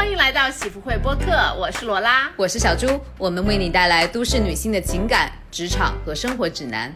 欢迎来到喜福会播客，我是罗拉，我是小朱，我们为你带来都市女性的情感、职场和生活指南。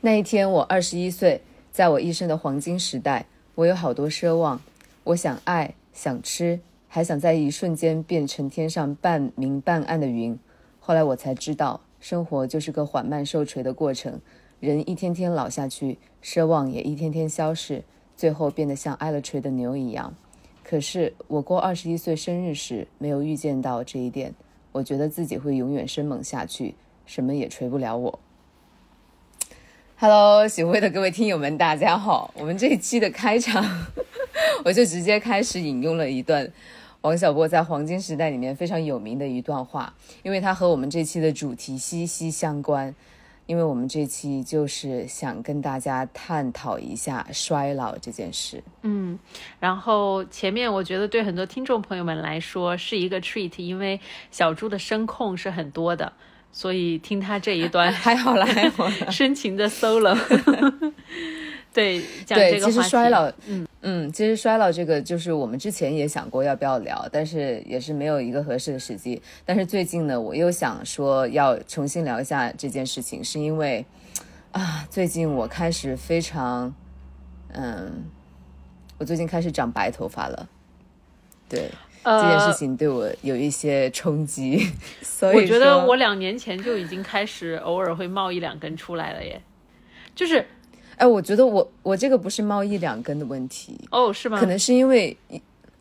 那一天，我二十一岁，在我一生的黄金时代，我有好多奢望，我想爱，想吃，还想在一瞬间变成天上半明半暗的云。后来我才知道，生活就是个缓慢受锤的过程。人一天天老下去，奢望也一天天消逝，最后变得像挨了锤的牛一样。可是我过二十一岁生日时，没有预见到这一点，我觉得自己会永远生猛下去，什么也锤不了我。Hello，喜会的各位听友们，大家好。我们这一期的开场，我就直接开始引用了一段王小波在《黄金时代》里面非常有名的一段话，因为它和我们这期的主题息息相关。因为我们这期就是想跟大家探讨一下衰老这件事。嗯，然后前面我觉得对很多听众朋友们来说是一个 treat，因为小猪的声控是很多的，所以听他这一段 还好啦，还好 深情的 solo。对，对，其实衰老，嗯嗯，其实衰老这个就是我们之前也想过要不要聊，但是也是没有一个合适的时机。但是最近呢，我又想说要重新聊一下这件事情，是因为啊，最近我开始非常，嗯，我最近开始长白头发了，对，这件事情对我有一些冲击。所以我觉得我两年前就已经开始偶尔会冒一两根出来了耶，就是。哎，我觉得我我这个不是冒一两根的问题哦，是吗？可能是因为，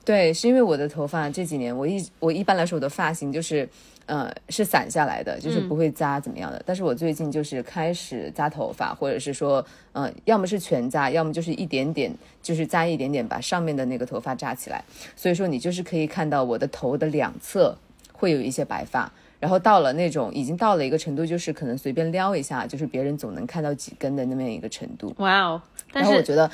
对，是因为我的头发这几年，我一我一般来说我的发型就是，呃，是散下来的，就是不会扎怎么样的。但是我最近就是开始扎头发，或者是说，嗯，要么是全扎，要么就是一点点，就是扎一点点，把上面的那个头发扎起来。所以说，你就是可以看到我的头的两侧会有一些白发。然后到了那种已经到了一个程度，就是可能随便撩一下，就是别人总能看到几根的那么一个程度。哇哦！但是我觉得，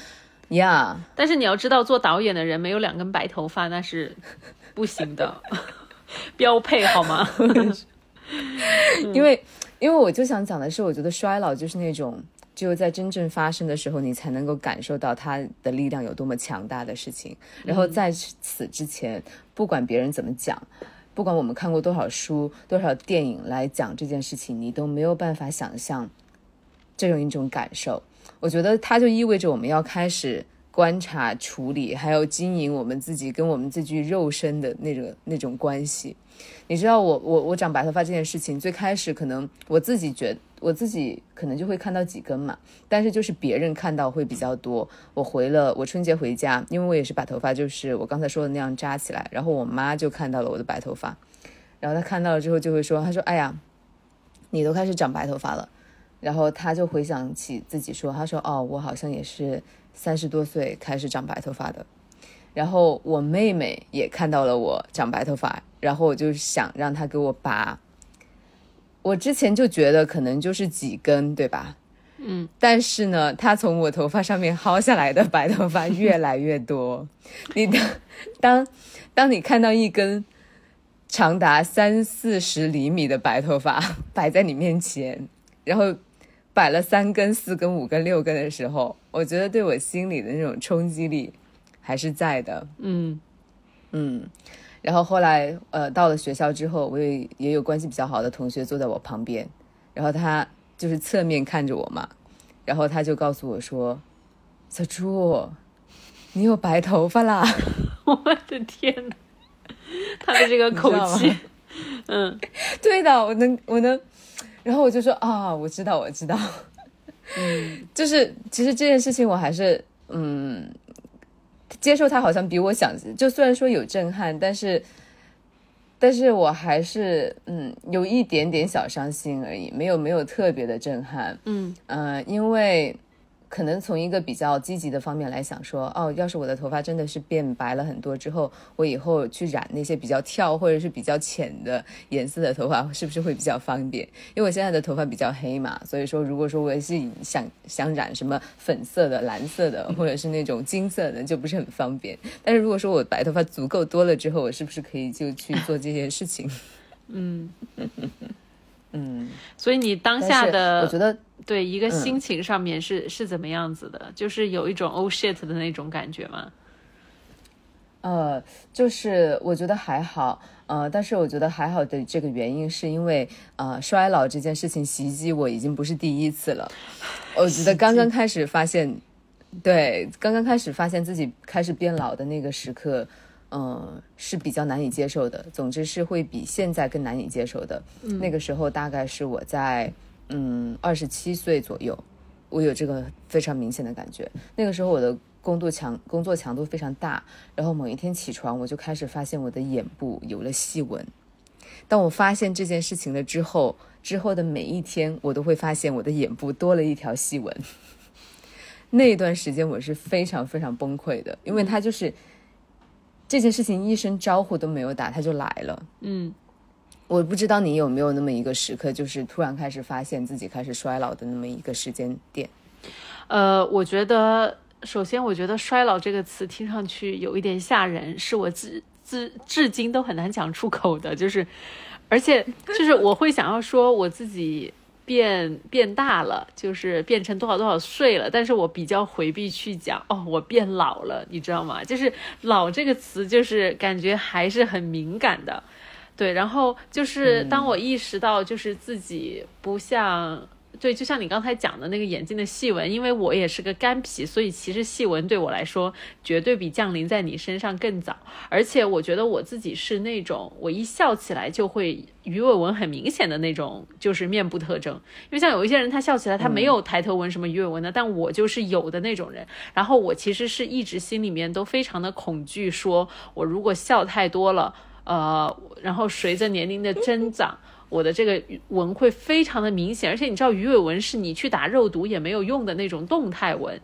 呀，但是你要知道，做导演的人没有两根白头发那是不行的，标配好吗？因为，因为我就想讲的是，我觉得衰老就是那种只有在真正发生的时候，你才能够感受到它的力量有多么强大的事情。然后在此之前，不管别人怎么讲。不管我们看过多少书、多少电影来讲这件事情，你都没有办法想象这种一种感受。我觉得它就意味着我们要开始观察、处理，还有经营我们自己跟我们这具肉身的那种那种关系。你知道，我我我长白头发这件事情，最开始可能我自己觉得。我自己可能就会看到几根嘛，但是就是别人看到会比较多。我回了，我春节回家，因为我也是把头发就是我刚才说的那样扎起来，然后我妈就看到了我的白头发，然后她看到了之后就会说，她说：“哎呀，你都开始长白头发了。”然后她就回想起自己说，她说：“哦，我好像也是三十多岁开始长白头发的。”然后我妹妹也看到了我长白头发，然后我就想让她给我拔。我之前就觉得可能就是几根，对吧？嗯，但是呢，他从我头发上面薅下来的白头发越来越多。你当当当你看到一根长达三四十厘米的白头发 摆在你面前，然后摆了三根、四根、五根、六根的时候，我觉得对我心里的那种冲击力还是在的。嗯嗯。然后后来，呃，到了学校之后，我也也有关系比较好的同学坐在我旁边，然后他就是侧面看着我嘛，然后他就告诉我说：“小朱，你有白头发啦！” 我的天呐，他的这个口气，嗯，对的，我能，我能，然后我就说啊，我知道，我知道，嗯，就是其实这件事情我还是，嗯。接受他好像比我想，就虽然说有震撼，但是，但是我还是嗯有一点点小伤心而已，没有没有特别的震撼，嗯呃，因为。可能从一个比较积极的方面来想，说哦，要是我的头发真的是变白了很多之后，我以后去染那些比较跳或者是比较浅的颜色的头发，是不是会比较方便？因为我现在的头发比较黑嘛，所以说如果说我是想想染什么粉色的、蓝色的，或者是那种金色的，就不是很方便。但是如果说我白头发足够多了之后，我是不是可以就去做这些事情？嗯嗯，所以你当下的我觉得。对一个心情上面是、是怎么样子的？就是有一种 oh shit 的那种感觉吗？呃，就是我觉得还好，呃，但是我觉得还好的这个原因是因为，呃，衰老这件事情袭击我已经不是第一次了。我觉得刚刚开始发现，对，刚刚开始发现自己开始变老的那个时刻，嗯、是比较难以接受的。总之是会比现在更难以接受的。那个时候大概是我在嗯二十七岁左右，我有这个非常明显的感觉。那个时候我的工作强工作强度非常大，然后某一天起床，我就开始发现我的眼部有了细纹。当我发现这件事情了之后，之后的每一天，我都会发现我的眼部多了一条细纹。那一段时间我是非常非常崩溃的，因为他就是这件事情一声招呼都没有打，他就来了。嗯，我不知道你有没有那么一个时刻，就是突然开始发现自己开始衰老的那么一个时间点。呃，我觉得首先，我觉得“衰老”这个词听上去有一点吓人，是我至至至今都很难讲出口的。就是，而且就是我会想要说我自己变变大了，就是变成多少多少岁了，但是我比较回避去讲哦，我变老了，你知道吗？就是“老”这个词，就是感觉还是很敏感的。对，然后就是当我意识到，就是自己不像。对，就像你刚才讲的那个眼睛的细纹，因为我也是个干皮，所以其实细纹对我来说绝对比降临在你身上更早。而且我觉得我自己是那种，我一笑起来就会鱼尾纹很明显的那种，就是面部特征。因为像有一些人，他笑起来他没有抬头纹什么鱼尾纹的，但我就是有的那种人。然后我其实是一直心里面都非常的恐惧，说我如果笑太多了，呃，然后随着年龄的增长。我的这个纹会非常的明显，而且你知道鱼尾纹是你去打肉毒也没有用的那种动态纹，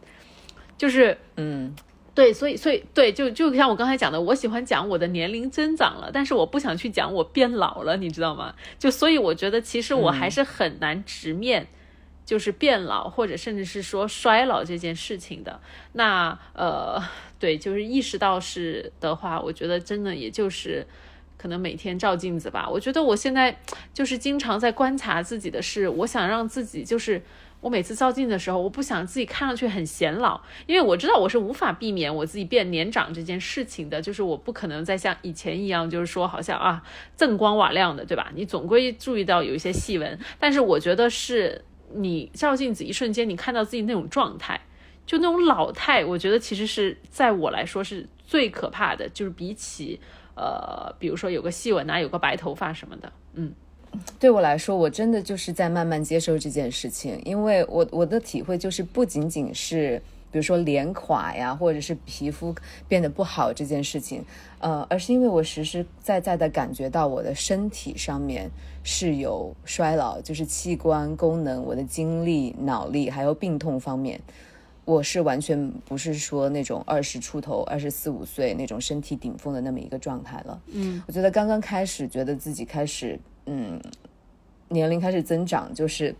就是嗯，对，所以所以对，就就像我刚才讲的，我喜欢讲我的年龄增长了，但是我不想去讲我变老了，你知道吗？就所以我觉得其实我还是很难直面，就是变老或者甚至是说衰老这件事情的。那呃，对，就是意识到是的话，我觉得真的也就是。可能每天照镜子吧，我觉得我现在就是经常在观察自己的事，我想让自己就是我每次照镜的时候，我不想自己看上去很显老，因为我知道我是无法避免我自己变年长这件事情的，就是我不可能再像以前一样，就是说好像啊锃光瓦亮的，对吧？你总归注意到有一些细纹，但是我觉得是你照镜子一瞬间，你看到自己那种状态，就那种老态，我觉得其实是在我来说是最可怕的，就是比起。呃，比如说有个细纹啊，有个白头发什么的，嗯，对我来说，我真的就是在慢慢接受这件事情，因为我我的体会就是不仅仅是比如说脸垮呀，或者是皮肤变得不好这件事情，呃，而是因为我实实在在的感觉到我的身体上面是有衰老，就是器官功能、我的精力、脑力还有病痛方面。我是完全不是说那种二十出头、二十四五岁那种身体顶峰的那么一个状态了。嗯，我觉得刚刚开始觉得自己开始，嗯，年龄开始增长，就是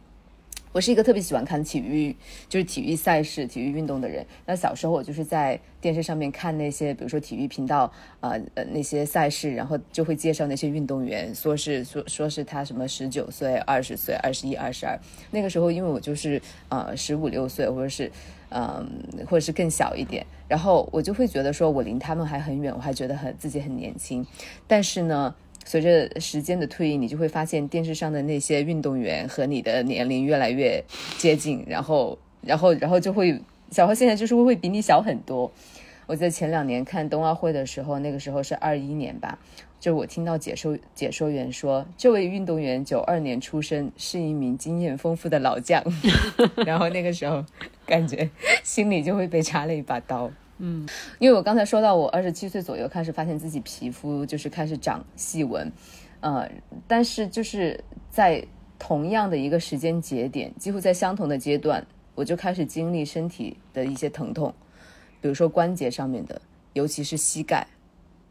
我是一个特别喜欢看体育，就是体育赛事、体育运动的人。那小时候我就是在电视上面看那些，比如说体育频道，呃呃那些赛事，然后就会介绍那些运动员，说是说说是他什么十九岁、二十岁、二十一、二十二。那个时候因为我就是呃十五六岁，或者是。嗯，或者是更小一点，然后我就会觉得说，我离他们还很远，我还觉得很自己很年轻。但是呢，随着时间的推移，你就会发现电视上的那些运动员和你的年龄越来越接近，然后，然后，然后就会小何现在就是会比你小很多。我在前两年看冬奥会的时候，那个时候是二一年吧。就我听到解说解说员说，这位运动员九二年出生，是一名经验丰富的老将。然后那个时候，感觉心里就会被插了一把刀。嗯，因为我刚才说到，我二十七岁左右开始发现自己皮肤就是开始长细纹，呃，但是就是在同样的一个时间节点，几乎在相同的阶段，我就开始经历身体的一些疼痛，比如说关节上面的，尤其是膝盖。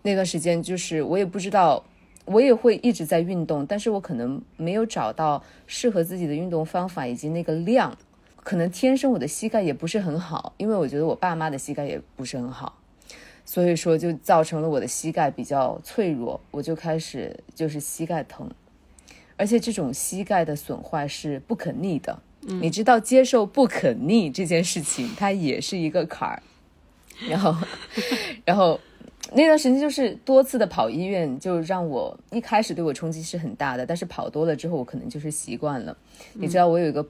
那段时间就是我也不知道，我也会一直在运动，但是我可能没有找到适合自己的运动方法以及那个量，可能天生我的膝盖也不是很好，因为我觉得我爸妈的膝盖也不是很好，所以说就造成了我的膝盖比较脆弱，我就开始就是膝盖疼，而且这种膝盖的损坏是不可逆的，你知道接受不可逆这件事情，它也是一个坎儿。然后，然后那段时间就是多次的跑医院，就让我一开始对我冲击是很大的。但是跑多了之后，我可能就是习惯了。你知道，我有一个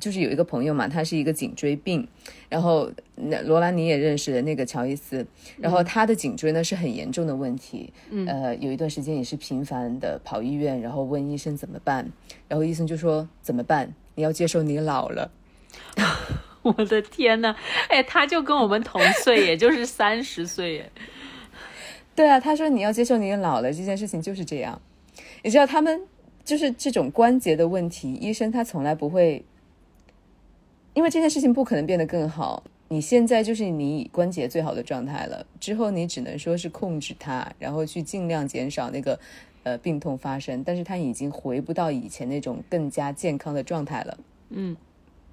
就是有一个朋友嘛，他是一个颈椎病，然后那罗兰你也认识的那个乔伊斯，然后他的颈椎呢是很严重的问题，呃，有一段时间也是频繁的跑医院，然后问医生怎么办，然后医生就说怎么办？你要接受你老了。我的天呐，哎，他就跟我们同岁，也就是三十岁耶。对啊，他说你要接受你老了这件事情就是这样。你知道他们就是这种关节的问题，医生他从来不会，因为这件事情不可能变得更好。你现在就是你关节最好的状态了，之后你只能说是控制它，然后去尽量减少那个呃病痛发生，但是他已经回不到以前那种更加健康的状态了。嗯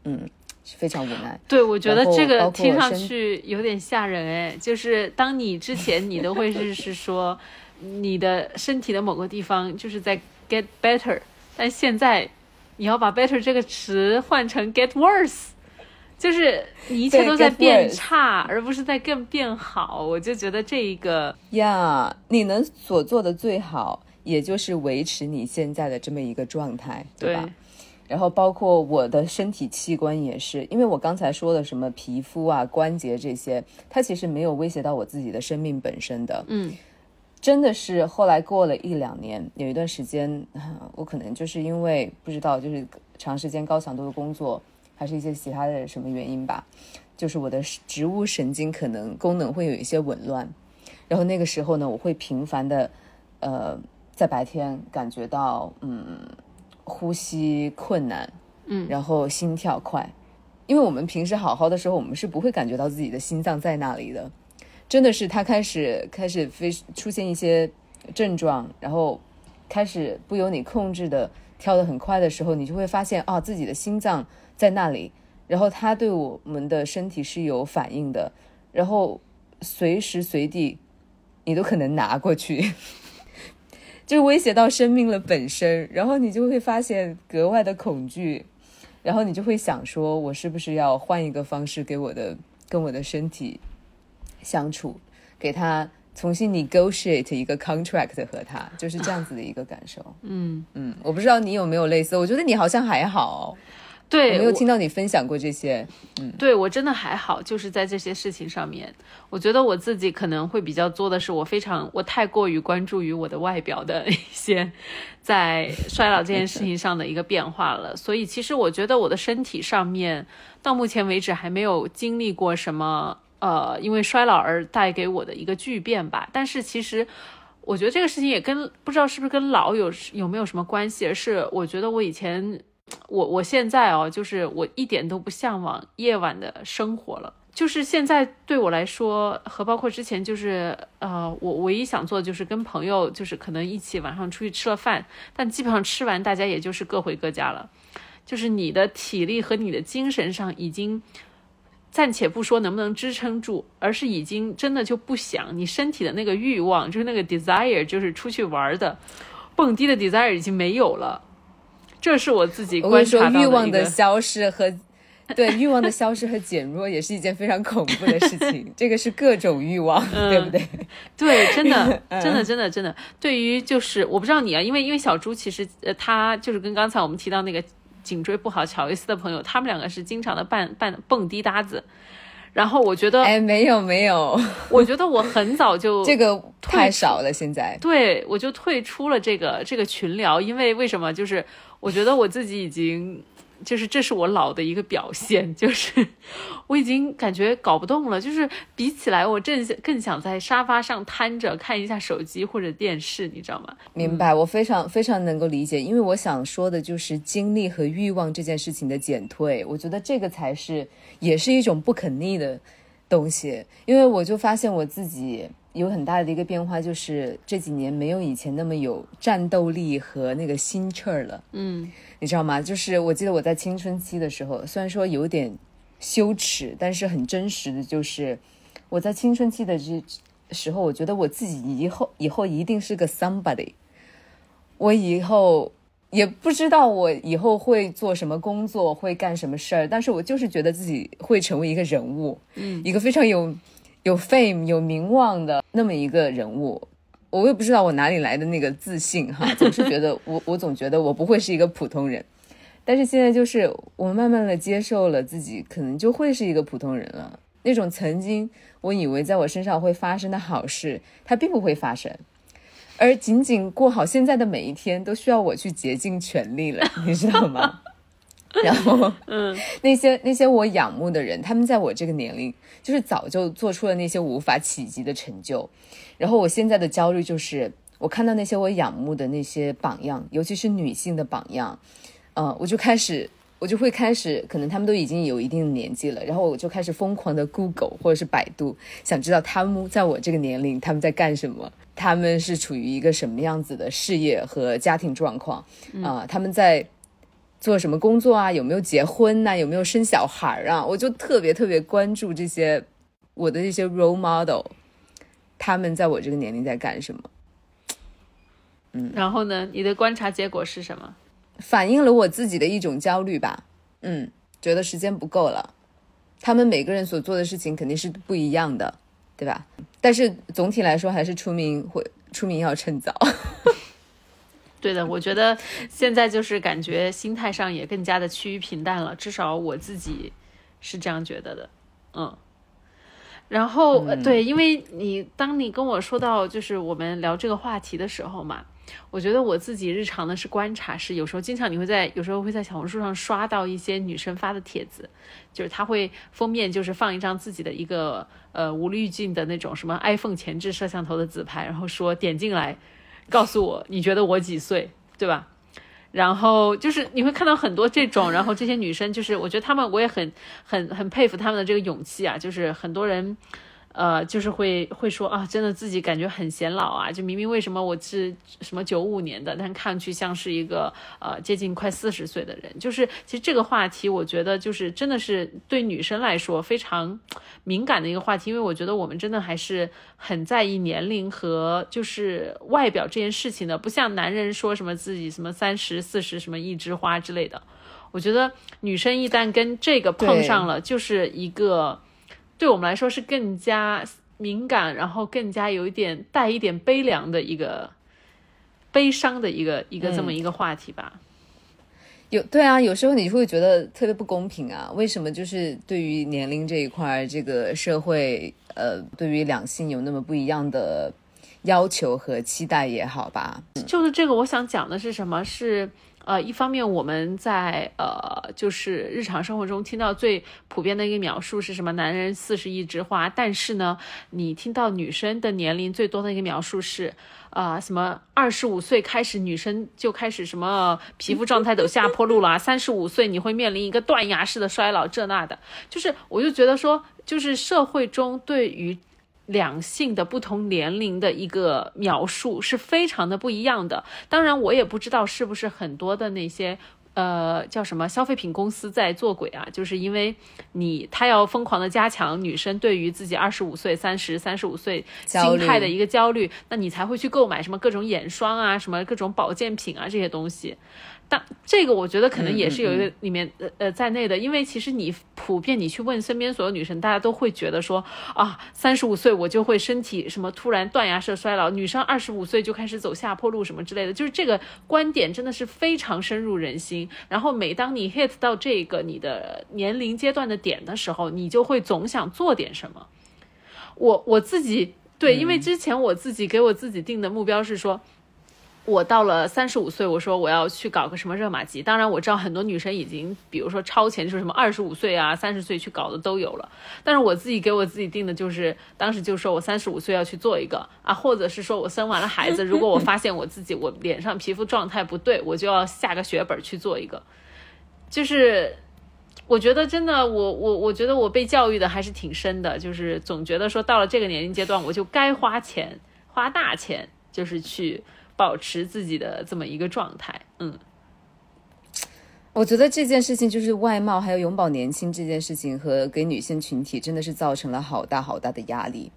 嗯。是非常无奈。对，我觉得这个听上去有点吓人哎。就是当你之前你都会是 是说你的身体的某个地方就是在 get better，但现在你要把 better 这个词换成 get worse，就是你一切都在变差，而不是在更变好。我就觉得这一个呀，你能所做的最好，也就是维持你现在的这么一个状态，对吧？然后包括我的身体器官也是，因为我刚才说的什么皮肤啊、关节这些，它其实没有威胁到我自己的生命本身的。嗯，真的是后来过了一两年，有一段时间，我可能就是因为不知道，就是长时间高强度的工作，还是一些其他的什么原因吧，就是我的植物神经可能功能会有一些紊乱。然后那个时候呢，我会频繁的，呃，在白天感觉到，嗯。呼吸困难，嗯，然后心跳快，因为我们平时好好的时候，我们是不会感觉到自己的心脏在那里的。真的是他开始开始非出现一些症状，然后开始不由你控制的跳得很快的时候，你就会发现啊，自己的心脏在那里，然后他对我们的身体是有反应的，然后随时随地你都可能拿过去。就威胁到生命了本身，然后你就会发现格外的恐惧，然后你就会想说，我是不是要换一个方式给我的跟我的身体相处，给他重新 negotiate 一个 contract 和他，就是这样子的一个感受。嗯嗯，我不知道你有没有类似，我觉得你好像还好。对，没有听到你分享过这些。嗯，对我真的还好，就是在这些事情上面，我觉得我自己可能会比较做的是，我非常我太过于关注于我的外表的一些在衰老这件事情上的一个变化了。所以其实我觉得我的身体上面到目前为止还没有经历过什么呃因为衰老而带给我的一个巨变吧。但是其实我觉得这个事情也跟不知道是不是跟老有有没有什么关系，而是我觉得我以前。我我现在哦，就是我一点都不向往夜晚的生活了。就是现在对我来说，和包括之前，就是呃，我唯一想做的就是跟朋友，就是可能一起晚上出去吃了饭，但基本上吃完大家也就是各回各家了。就是你的体力和你的精神上已经暂且不说能不能支撑住，而是已经真的就不想你身体的那个欲望，就是那个 desire，就是出去玩的蹦迪的 desire 已经没有了。这是我自己观察到的欲望的消失和对欲望的消失和减弱，也是一件非常恐怖的事情。这个是各种欲望，对不对？对，真的，真的，真的，真的。对于就是我不知道你啊，因为因为小猪其实呃，他就是跟刚才我们提到那个颈椎不好乔伊斯的朋友，他们两个是经常的扮扮蹦迪搭子。然后我觉得，哎，没有没有，我觉得我很早就这个太少了，现在对我就退出了这个这个群聊，因为为什么？就是我觉得我自己已经。就是这是我老的一个表现，就是我已经感觉搞不动了。就是比起来，我正更想在沙发上瘫着看一下手机或者电视，你知道吗？明白，我非常非常能够理解，因为我想说的就是精力和欲望这件事情的减退。我觉得这个才是也是一种不可逆的东西，因为我就发现我自己有很大的一个变化，就是这几年没有以前那么有战斗力和那个心气儿了。嗯。你知道吗？就是我记得我在青春期的时候，虽然说有点羞耻，但是很真实的就是，我在青春期的这时候，我觉得我自己以后以后一定是个 somebody，我以后也不知道我以后会做什么工作，会干什么事儿，但是我就是觉得自己会成为一个人物，嗯，一个非常有有 fame 有名望的那么一个人物。我也不知道我哪里来的那个自信哈，总是觉得我我总觉得我不会是一个普通人。但是现在就是我慢慢的接受了自己，可能就会是一个普通人了。那种曾经我以为在我身上会发生的好事，它并不会发生。而仅仅过好现在的每一天，都需要我去竭尽全力了，你知道吗？然后，嗯，那些那些我仰慕的人，他们在我这个年龄，就是早就做出了那些无法企及的成就。然后我现在的焦虑就是，我看到那些我仰慕的那些榜样，尤其是女性的榜样，嗯，我就开始，我就会开始，可能他们都已经有一定的年纪了，然后我就开始疯狂的 Google 或者是百度，想知道他们在我这个年龄他们在干什么。他们是处于一个什么样子的事业和家庭状况啊？他们在做什么工作啊？有没有结婚呐？有没有生小孩啊？我就特别特别关注这些我的这些 role model，他们在我这个年龄在干什么？嗯，然后呢？你的观察结果是什么？反映了我自己的一种焦虑吧。嗯，觉得时间不够了。他们每个人所做的事情肯定是不一样的。对吧？但是总体来说，还是出名会出名要趁早。对的，我觉得现在就是感觉心态上也更加的趋于平淡了，至少我自己是这样觉得的。嗯，然后对，因为你当你跟我说到就是我们聊这个话题的时候嘛。我觉得我自己日常的是观察，是有时候经常你会在有时候会在小红书上刷到一些女生发的帖子，就是她会封面就是放一张自己的一个呃无滤镜的那种什么 iPhone 前置摄像头的自拍，然后说点进来，告诉我你觉得我几岁，对吧？然后就是你会看到很多这种，然后这些女生就是我觉得她们我也很很很佩服她们的这个勇气啊，就是很多人。呃，就是会会说啊，真的自己感觉很显老啊，就明明为什么我是什么九五年的，但看上去像是一个呃接近快四十岁的人。就是其实这个话题，我觉得就是真的是对女生来说非常敏感的一个话题，因为我觉得我们真的还是很在意年龄和就是外表这件事情的，不像男人说什么自己什么三十四十什么一枝花之类的。我觉得女生一旦跟这个碰上了，就是一个。对我们来说是更加敏感，然后更加有一点带一点悲凉的一个悲伤的一个一个这么一个话题吧。有对啊，有时候你会觉得特别不公平啊，为什么就是对于年龄这一块，这个社会呃，对于两性有那么不一样的要求和期待也好吧？就是这个，我想讲的是什么？是。呃，一方面我们在呃，就是日常生活中听到最普遍的一个描述是什么？男人四十一枝花。但是呢，你听到女生的年龄最多的一个描述是，啊，什么二十五岁开始女生就开始什么皮肤状态走下坡路了，三十五岁你会面临一个断崖式的衰老，这那的。就是，我就觉得说，就是社会中对于。两性的不同年龄的一个描述是非常的不一样的。当然，我也不知道是不是很多的那些呃叫什么消费品公司在做鬼啊，就是因为你他要疯狂的加强女生对于自己二十五岁、三十三十五岁心态的一个焦虑，那你才会去购买什么各种眼霜啊、什么各种保健品啊这些东西。但这个我觉得可能也是有一个里面呃呃在内的，因为其实你普遍你去问身边所有女生，大家都会觉得说啊，三十五岁我就会身体什么突然断崖式衰老，女生二十五岁就开始走下坡路什么之类的，就是这个观点真的是非常深入人心。然后每当你 hit 到这个你的年龄阶段的点的时候，你就会总想做点什么。我我自己对，因为之前我自己给我自己定的目标是说。我到了三十五岁，我说我要去搞个什么热玛吉。当然我知道很多女生已经，比如说超前，就是什么二十五岁啊、三十岁去搞的都有了。但是我自己给我自己定的就是，当时就说我三十五岁要去做一个啊，或者是说我生完了孩子，如果我发现我自己我脸上皮肤状态不对，我就要下个血本去做一个。就是我觉得真的，我我我觉得我被教育的还是挺深的，就是总觉得说到了这个年龄阶段，我就该花钱花大钱，就是去。保持自己的这么一个状态，嗯，我觉得这件事情就是外貌还有永葆年轻这件事情，和给女性群体真的是造成了好大好大的压力。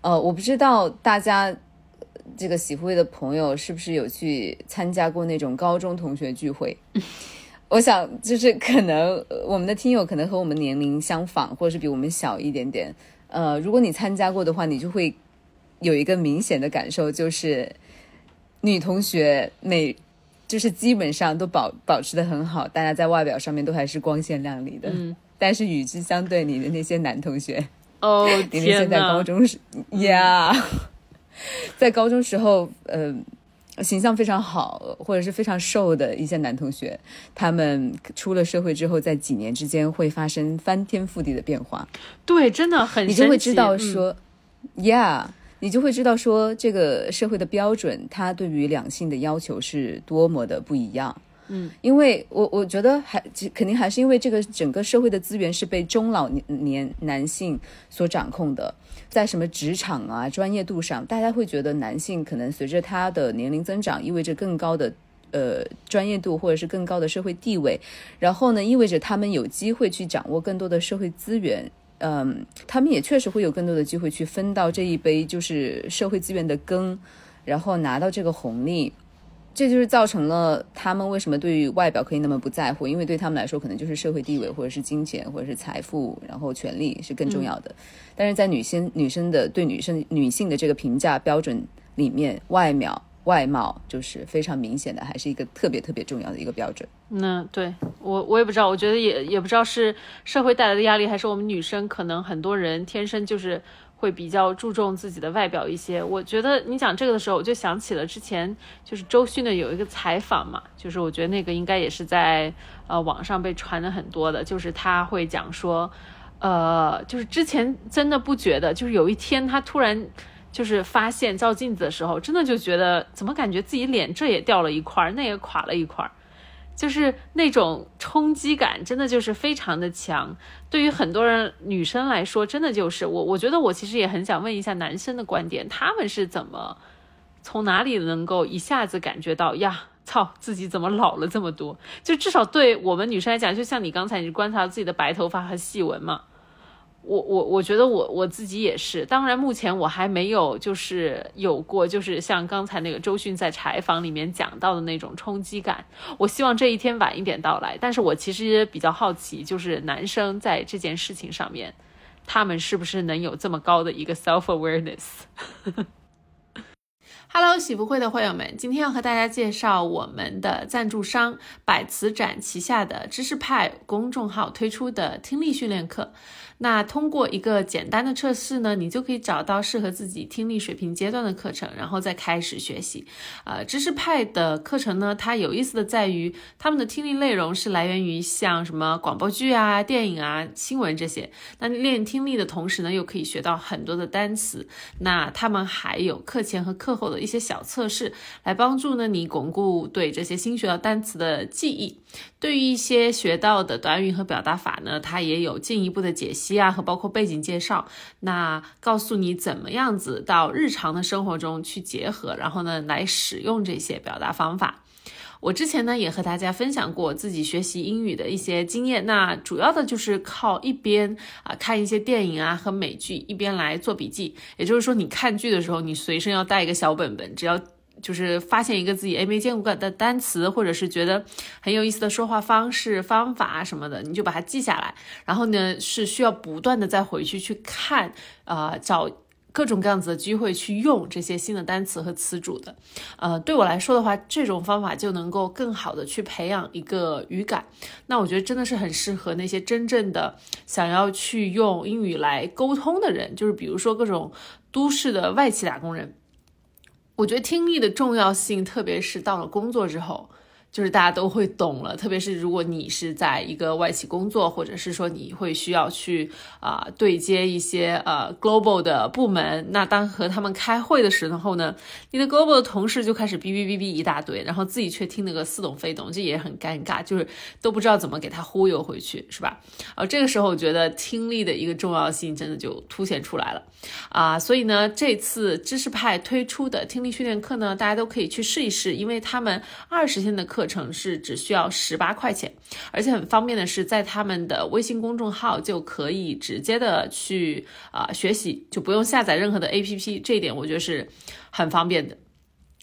呃，我不知道大家这个喜会的朋友是不是有去参加过那种高中同学聚会？我想就是可能我们的听友可能和我们年龄相仿，或者是比我们小一点点。呃，如果你参加过的话，你就会有一个明显的感受，就是女同学每就是基本上都保保持的很好，大家在外表上面都还是光鲜亮丽的。嗯，但是与之相对，你的那些男同学，哦 你们现在高中时，yeah，，在高中时候，呃。形象非常好，或者是非常瘦的一些男同学，他们出了社会之后，在几年之间会发生翻天覆地的变化。对，真的很，你就会知道说，Yeah，你就会知道说，这个社会的标准，它对于两性的要求是多么的不一样。嗯，因为我我觉得还肯定还是因为这个整个社会的资源是被中老年男性所掌控的。在什么职场啊、专业度上，大家会觉得男性可能随着他的年龄增长，意味着更高的呃专业度或者是更高的社会地位，然后呢，意味着他们有机会去掌握更多的社会资源，嗯，他们也确实会有更多的机会去分到这一杯就是社会资源的羹，然后拿到这个红利。这就是造成了他们为什么对于外表可以那么不在乎，因为对他们来说，可能就是社会地位，或者是金钱，或者是财富，然后权利是更重要的。但是在女性女生的对女生女性的这个评价标准里面，外貌外貌就是非常明显的，还是一个特别特别重要的一个标准。那对我我也不知道，我觉得也也不知道是社会带来的压力，还是我们女生可能很多人天生就是。会比较注重自己的外表一些。我觉得你讲这个的时候，我就想起了之前就是周迅的有一个采访嘛，就是我觉得那个应该也是在呃网上被传的很多的，就是他会讲说，呃，就是之前真的不觉得，就是有一天他突然就是发现照镜子的时候，真的就觉得怎么感觉自己脸这也掉了一块儿，那也垮了一块儿。就是那种冲击感，真的就是非常的强。对于很多人女生来说，真的就是我。我觉得我其实也很想问一下男生的观点，他们是怎么从哪里能够一下子感觉到呀，操，自己怎么老了这么多？就至少对我们女生来讲，就像你刚才你观察自己的白头发和细纹嘛。我我我觉得我我自己也是，当然目前我还没有就是有过就是像刚才那个周迅在采访里面讲到的那种冲击感。我希望这一天晚一点到来，但是我其实比较好奇，就是男生在这件事情上面，他们是不是能有这么高的一个 self awareness？awareness？Hello，喜福会的会友们，今天要和大家介绍我们的赞助商百词斩旗下的知识派公众号推出的听力训练课。那通过一个简单的测试呢，你就可以找到适合自己听力水平阶段的课程，然后再开始学习。呃，知识派的课程呢，它有意思的在于他们的听力内容是来源于像什么广播剧啊、电影啊、新闻这些。那练听力的同时呢，又可以学到很多的单词。那他们还有课前和课后的一些小测试，来帮助呢你巩固对这些新学到单词的记忆。对于一些学到的短语和表达法呢，它也有进一步的解析啊和包括背景介绍，那告诉你怎么样子到日常的生活中去结合，然后呢来使用这些表达方法。我之前呢也和大家分享过自己学习英语的一些经验，那主要的就是靠一边啊看一些电影啊和美剧，一边来做笔记。也就是说，你看剧的时候，你随身要带一个小本本，只要。就是发现一个自己诶没见过的单词，或者是觉得很有意思的说话方式、方法什么的，你就把它记下来。然后呢，是需要不断的再回去去看，呃，找各种各样子的机会去用这些新的单词和词组的。呃，对我来说的话，这种方法就能够更好的去培养一个语感。那我觉得真的是很适合那些真正的想要去用英语来沟通的人，就是比如说各种都市的外企打工人。我觉得听力的重要性，特别是到了工作之后。就是大家都会懂了，特别是如果你是在一个外企工作，或者是说你会需要去啊对接一些呃 global 的部门，那当和他们开会的时候呢，你的 global 的同事就开始哔哔哔哔一大堆，然后自己却听得个似懂非懂，这也很尴尬，就是都不知道怎么给他忽悠回去，是吧？啊，这个时候我觉得听力的一个重要性真的就凸显出来了啊，所以呢，这次知识派推出的听力训练课呢，大家都可以去试一试，因为他们二十天的课。课程是只需要十八块钱，而且很方便的是，在他们的微信公众号就可以直接的去啊学习，就不用下载任何的 APP，这一点我觉得是很方便的。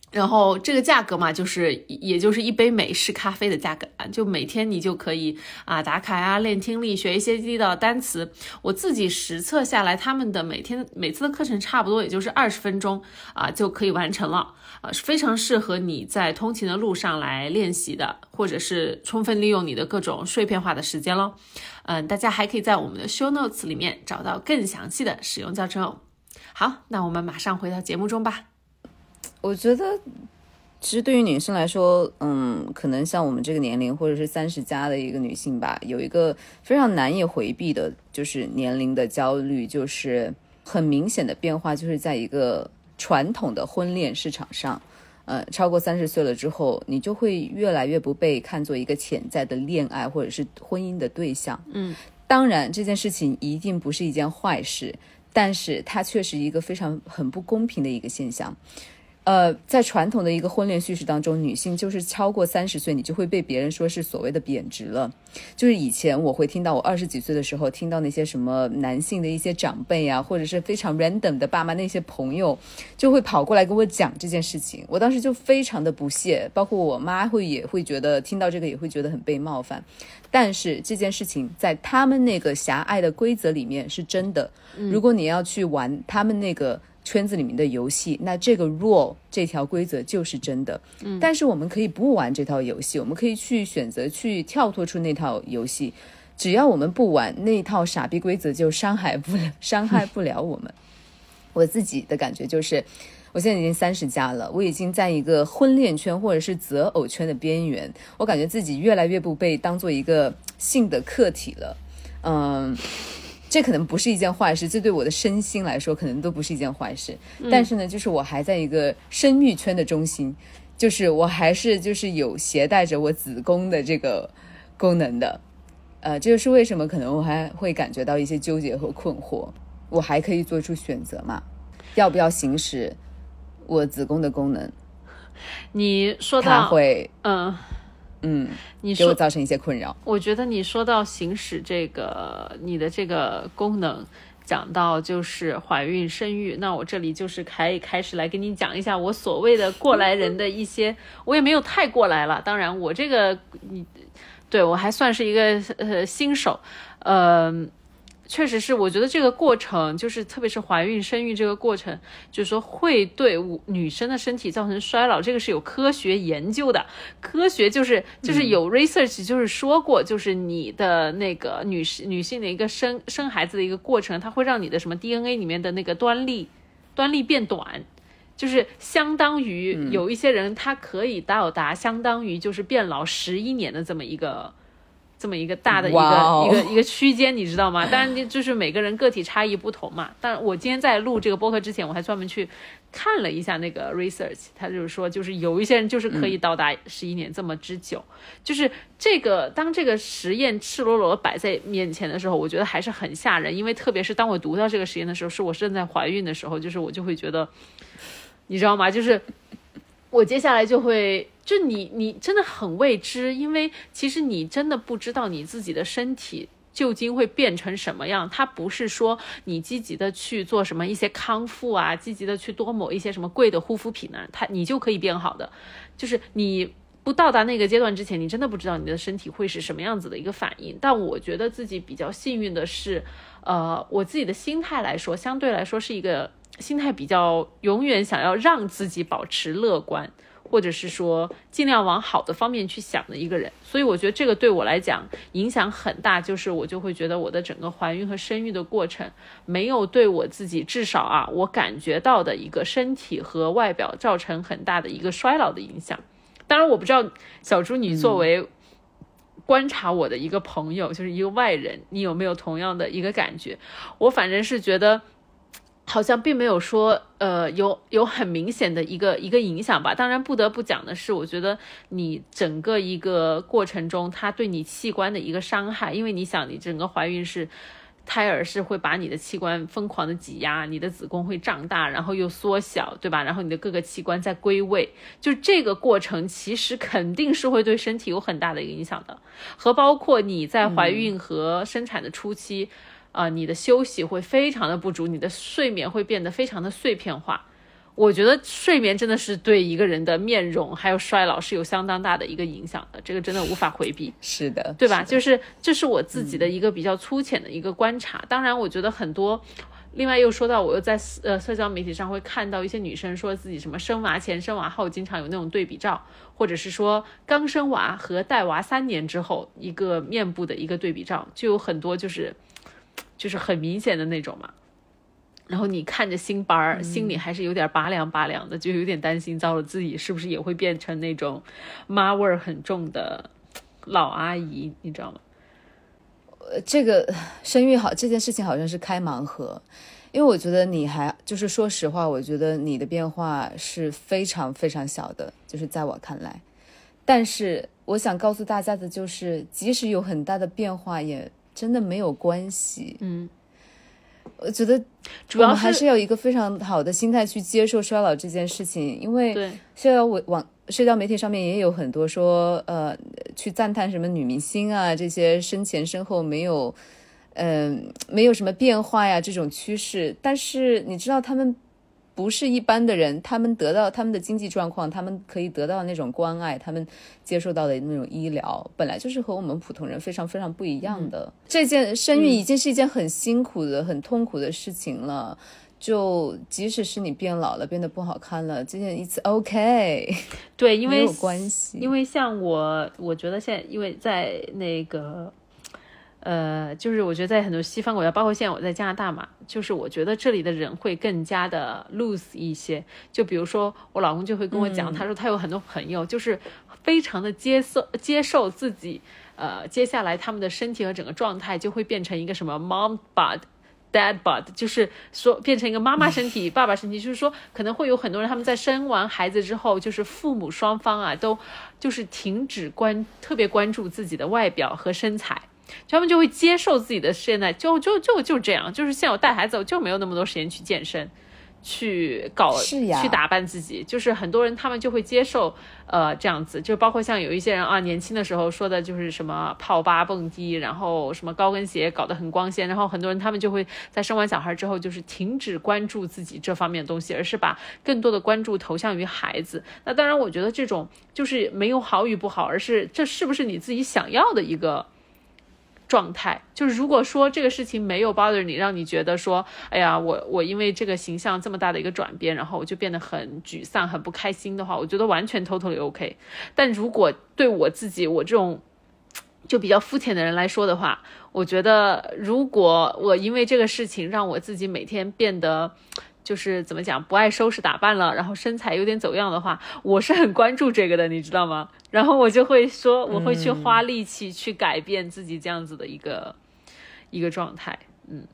然后这个价格嘛，就是也就是一杯美式咖啡的价格啊，就每天你就可以啊打卡啊练听力，学一些地道单词。我自己实测下来，他们的每天每次的课程差不多也就是二十分钟啊就可以完成了啊，是非常适合你在通勤的路上来练习的，或者是充分利用你的各种碎片化的时间喽。嗯，大家还可以在我们的 show notes 里面找到更详细的使用教程哦。好，那我们马上回到节目中吧。我觉得，其实对于女生来说，嗯，可能像我们这个年龄，或者是三十加的一个女性吧，有一个非常难以回避的，就是年龄的焦虑，就是很明显的变化，就是在一个传统的婚恋市场上，呃，超过三十岁了之后，你就会越来越不被看作一个潜在的恋爱或者是婚姻的对象。嗯，当然这件事情一定不是一件坏事，但是它却是一个非常很不公平的一个现象。呃，在传统的一个婚恋叙事当中，女性就是超过三十岁，你就会被别人说是所谓的贬值了。就是以前我会听到，我二十几岁的时候听到那些什么男性的一些长辈啊，或者是非常 random 的爸妈那些朋友，就会跑过来跟我讲这件事情。我当时就非常的不屑，包括我妈会也会觉得听到这个也会觉得很被冒犯。但是这件事情在他们那个狭隘的规则里面是真的。如果你要去玩他们那个。圈子里面的游戏，那这个 rule 这条规则就是真的。嗯，但是我们可以不玩这套游戏，我们可以去选择去跳脱出那套游戏。只要我们不玩那套傻逼规则，就伤害不了 伤害不了我们。我自己的感觉就是，我现在已经三十加了，我已经在一个婚恋圈或者是择偶圈的边缘，我感觉自己越来越不被当做一个性的客体了。嗯。这可能不是一件坏事，这对我的身心来说可能都不是一件坏事。但是呢，就是我还在一个生育圈的中心，就是我还是就是有携带着我子宫的这个功能的。呃，这就是为什么可能我还会感觉到一些纠结和困惑。我还可以做出选择嘛？要不要行使我子宫的功能？你说到会嗯。嗯，你给我造成一些困扰。我觉得你说到行使这个你的这个功能，讲到就是怀孕生育，那我这里就是可以开始来跟你讲一下我所谓的过来人的一些，我也没有太过来了。当然，我这个你对我还算是一个呃新手，嗯。确实是，我觉得这个过程就是，特别是怀孕生育这个过程，就是说会对女生的身体造成衰老，这个是有科学研究的。科学就是就是有 research，就是说过，就是你的那个女士女性的一个生生孩子的一个过程，它会让你的什么 DNA 里面的那个端粒端粒变短，就是相当于有一些人他可以到达相当于就是变老十一年的这么一个。这么一个大的一个一个一个区间，你知道吗？当然，就是每个人个体差异不同嘛。但是我今天在录这个播客之前，我还专门去看了一下那个 research，他就是说，就是有一些人就是可以到达十一年这么之久。就是这个，当这个实验赤裸裸摆在面前的时候，我觉得还是很吓人。因为特别是当我读到这个实验的时候，是我正在怀孕的时候，就是我就会觉得，你知道吗？就是我接下来就会。就你，你真的很未知，因为其实你真的不知道你自己的身体究竟会变成什么样。它不是说你积极的去做什么一些康复啊，积极的去多抹一些什么贵的护肤品呢，它你就可以变好的。就是你不到达那个阶段之前，你真的不知道你的身体会是什么样子的一个反应。但我觉得自己比较幸运的是，呃，我自己的心态来说，相对来说是一个心态比较永远想要让自己保持乐观。或者是说尽量往好的方面去想的一个人，所以我觉得这个对我来讲影响很大，就是我就会觉得我的整个怀孕和生育的过程没有对我自己至少啊我感觉到的一个身体和外表造成很大的一个衰老的影响。当然我不知道小猪你作为观察我的一个朋友，就是一个外人，你有没有同样的一个感觉？我反正是觉得。好像并没有说，呃，有有很明显的一个一个影响吧。当然，不得不讲的是，我觉得你整个一个过程中，它对你器官的一个伤害，因为你想，你整个怀孕是胎儿是会把你的器官疯狂的挤压，你的子宫会胀大，然后又缩小，对吧？然后你的各个器官在归位，就这个过程其实肯定是会对身体有很大的影响的，和包括你在怀孕和生产的初期，啊，你的休息会非常的不足，你的睡眠会变得非常的碎片化。我觉得睡眠真的是对一个人的面容还有衰老是有相当大的一个影响的，这个真的无法回避。是的，对吧？就是这是我自己的一个比较粗浅的一个观察。当然，我觉得很多，另外又说到，我又在呃社交媒体上会看到一些女生说自己什么生娃前、生娃后，经常有那种对比照，或者是说刚生娃和带娃三年之后一个面部的一个对比照，就有很多就是就是很明显的那种嘛。然后你看着新班儿，心里还是有点拔凉拔凉的，就有点担心，糟了，自己是不是也会变成那种妈味儿很重的老阿姨，你知道吗？呃，这个生育好这件事情好像是开盲盒，因为我觉得你还就是说实话，我觉得你的变化是非常非常小的，就是在我看来。但是我想告诉大家的就是，即使有很大的变化，也真的没有关系。嗯。我觉得，主要还是要一个非常好的心态去接受衰老这件事情，因为现在网网社交媒体上面也有很多说，呃，去赞叹什么女明星啊，这些生前身后没有，嗯，没有什么变化呀这种趋势，但是你知道他们。不是一般的人，他们得到他们的经济状况，他们可以得到那种关爱，他们接受到的那种医疗，本来就是和我们普通人非常非常不一样的。这件生育已经是一件很辛苦的、很痛苦的事情了。就即使是你变老了、变得不好看了，这件一次 OK，对，因为没有关系。因为像我，我觉得现在，因为在那个。呃，就是我觉得在很多西方国家，包括现在我在加拿大嘛，就是我觉得这里的人会更加的 loose 一些。就比如说我老公就会跟我讲，他说他有很多朋友，就是非常的接受接受自己，呃，接下来他们的身体和整个状态就会变成一个什么 mom bod dad bod，就是说变成一个妈妈身体、爸爸身体，就是说可能会有很多人他们在生完孩子之后，就是父母双方啊都就是停止关特别关注自己的外表和身材。他们就会接受自己的现在，就就就就这样，就是像我带孩子，我就没有那么多时间去健身，去搞，去打扮自己。就是很多人他们就会接受，呃，这样子，就包括像有一些人啊，年轻的时候说的就是什么泡吧蹦迪，然后什么高跟鞋搞得很光鲜，然后很多人他们就会在生完小孩之后，就是停止关注自己这方面的东西，而是把更多的关注投向于孩子。那当然，我觉得这种就是没有好与不好，而是这是不是你自己想要的一个。状态就是，如果说这个事情没有 bother 你，让你觉得说，哎呀，我我因为这个形象这么大的一个转变，然后我就变得很沮丧、很不开心的话，我觉得完全 totally OK。但如果对我自己，我这种就比较肤浅的人来说的话，我觉得如果我因为这个事情让我自己每天变得。就是怎么讲不爱收拾打扮了，然后身材有点走样的话，我是很关注这个的，你知道吗？然后我就会说，我会去花力气去改变自己这样子的一个一个状态，嗯。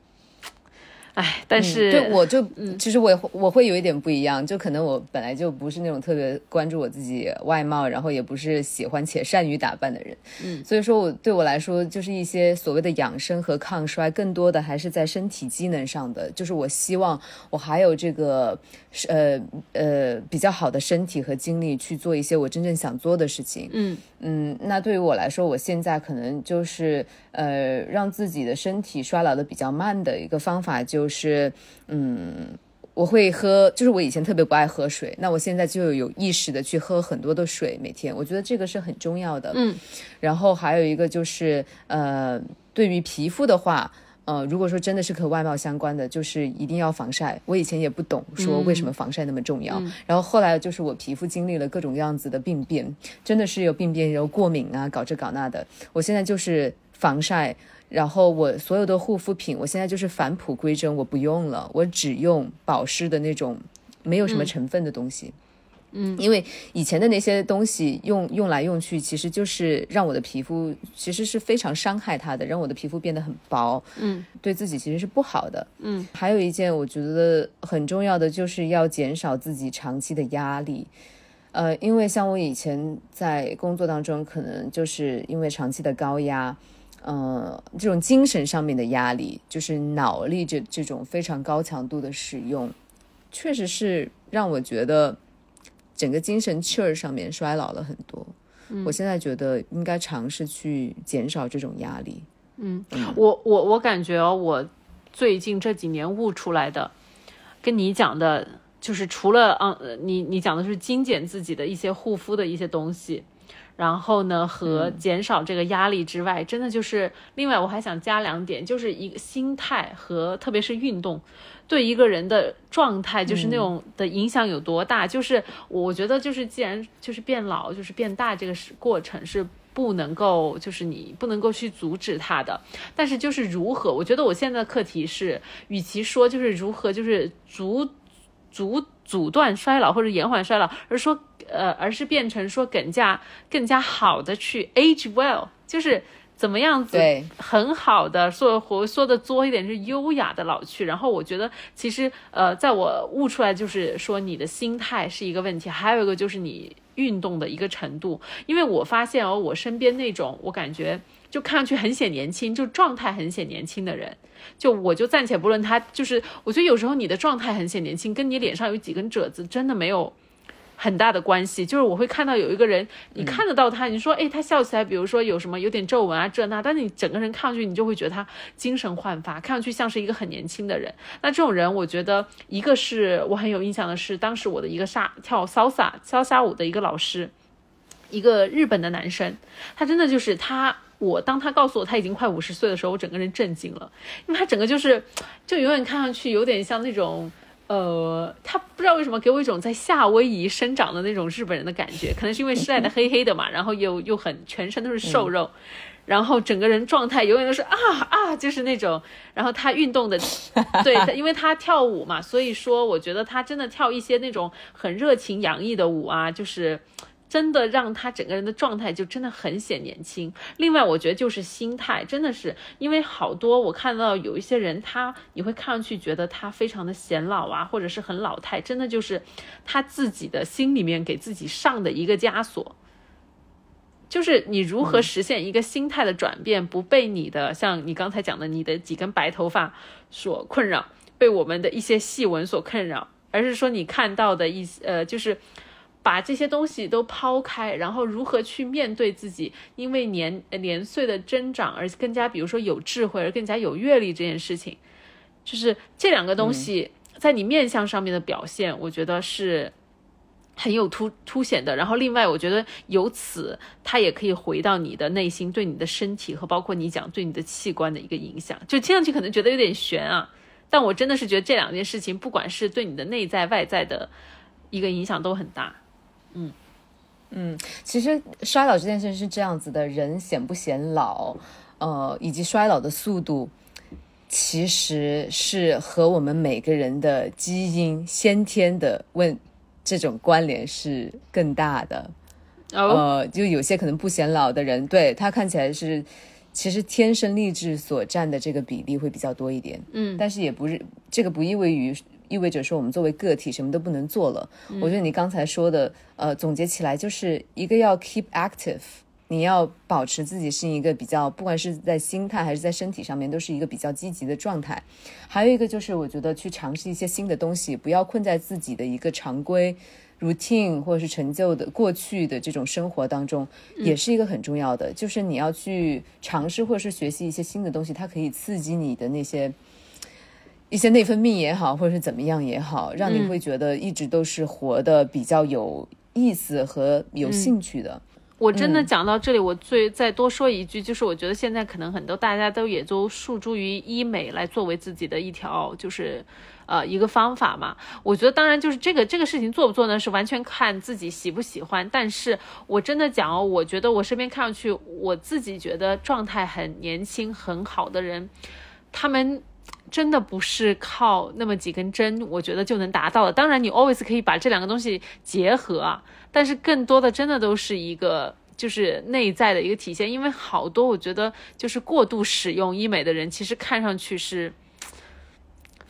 哎，但是对我就其实我我会有一点不一样，就可能我本来就不是那种特别关注我自己外貌，然后也不是喜欢且善于打扮的人，嗯，所以说我对我来说就是一些所谓的养生和抗衰，更多的还是在身体机能上的，就是我希望我还有这个呃呃比较好的身体和精力去做一些我真正想做的事情，嗯嗯，那对于我来说，我现在可能就是呃让自己的身体衰老的比较慢的一个方法就。就是，嗯，我会喝，就是我以前特别不爱喝水，那我现在就有意识的去喝很多的水，每天，我觉得这个是很重要的。嗯，然后还有一个就是，呃，对于皮肤的话，呃，如果说真的是和外貌相关的，就是一定要防晒。我以前也不懂说为什么防晒那么重要，然后后来就是我皮肤经历了各种样子的病变，真的是有病变，然后过敏啊，搞这搞那的，我现在就是防晒。然后我所有的护肤品，我现在就是返璞归真，我不用了，我只用保湿的那种，没有什么成分的东西。嗯，因为以前的那些东西用用来用去，其实就是让我的皮肤其实是非常伤害它的，让我的皮肤变得很薄。嗯，对自己其实是不好的。嗯，还有一件我觉得很重要的，就是要减少自己长期的压力。呃，因为像我以前在工作当中，可能就是因为长期的高压。呃，这种精神上面的压力，就是脑力这这种非常高强度的使用，确实是让我觉得整个精神气儿上面衰老了很多。我现在觉得应该尝试去减少这种压力。嗯，我我我感觉哦，我最近这几年悟出来的，跟你讲的，就是除了嗯，你你讲的是精简自己的一些护肤的一些东西。然后呢，和减少这个压力之外，真的就是另外我还想加两点，就是一个心态和特别是运动，对一个人的状态就是那种的影响有多大。就是我觉得就是既然就是变老就是变大这个是过程是不能够就是你不能够去阻止它的，但是就是如何，我觉得我现在的课题是，与其说就是如何就是阻阻阻断衰老或者延缓衰老，而说。呃，而是变成说更加更加好的去 age well，就是怎么样子很好的说活说的作一点是优雅的老去。然后我觉得其实呃，在我悟出来就是说你的心态是一个问题，还有一个就是你运动的一个程度。因为我发现哦，我身边那种我感觉就看上去很显年轻，就状态很显年轻的人，就我就暂且不论他，就是我觉得有时候你的状态很显年轻，跟你脸上有几根褶子真的没有。很大的关系，就是我会看到有一个人，你看得到他，你说，哎，他笑起来，比如说有什么有点皱纹啊，这那，但是你整个人看上去，你就会觉得他精神焕发，看上去像是一个很年轻的人。那这种人，我觉得一个是我很有印象的是，当时我的一个沙跳 salsa 潇洒舞的一个老师，一个日本的男生，他真的就是他，我当他告诉我他已经快五十岁的时候，我整个人震惊了，因为他整个就是，就永远看上去有点像那种。呃，他不知道为什么给我一种在夏威夷生长的那种日本人的感觉，可能是因为晒的黑黑的嘛，然后又又很全身都是瘦肉，然后整个人状态永远都是啊啊，就是那种，然后他运动的，对，因为他跳舞嘛，所以说我觉得他真的跳一些那种很热情洋溢的舞啊，就是。真的让他整个人的状态就真的很显年轻。另外，我觉得就是心态，真的是因为好多我看到有一些人，他你会看上去觉得他非常的显老啊，或者是很老态，真的就是他自己的心里面给自己上的一个枷锁。就是你如何实现一个心态的转变，不被你的像你刚才讲的你的几根白头发所困扰，被我们的一些细纹所困扰，而是说你看到的一些呃，就是。把这些东西都抛开，然后如何去面对自己？因为年年岁的增长而更加，比如说有智慧而更加有阅历这件事情，就是这两个东西在你面相上面的表现，我觉得是很有突凸显的。然后另外，我觉得由此它也可以回到你的内心，对你的身体和包括你讲对你的器官的一个影响。就听上去可能觉得有点悬啊，但我真的是觉得这两件事情，不管是对你的内在外在的一个影响都很大。嗯嗯，其实衰老这件事是这样子的，人显不显老，呃，以及衰老的速度，其实是和我们每个人的基因先天的问这种关联是更大的。呃，就有些可能不显老的人，对他看起来是，其实天生丽质所占的这个比例会比较多一点。嗯，但是也不是这个不意味于。意味着说，我们作为个体什么都不能做了。我觉得你刚才说的，呃，总结起来就是一个要 keep active，你要保持自己是一个比较，不管是在心态还是在身体上面，都是一个比较积极的状态。还有一个就是，我觉得去尝试一些新的东西，不要困在自己的一个常规 routine 或者是陈旧的过去的这种生活当中，也是一个很重要的。就是你要去尝试或者是学习一些新的东西，它可以刺激你的那些。一些内分泌也好，或者是怎么样也好，让你会觉得一直都是活的比较有意思和有兴趣的。我真的讲到这里，我最再多说一句，就是我觉得现在可能很多大家都也都诉诸于医美来作为自己的一条，就是呃一个方法嘛。我觉得当然就是这个这个事情做不做呢，是完全看自己喜不喜欢。但是我真的讲哦，我觉得我身边看上去，我自己觉得状态很年轻很好的人，他们。真的不是靠那么几根针，我觉得就能达到的。当然，你 always 可以把这两个东西结合啊，但是更多的真的都是一个就是内在的一个体现。因为好多我觉得就是过度使用医美的人，其实看上去是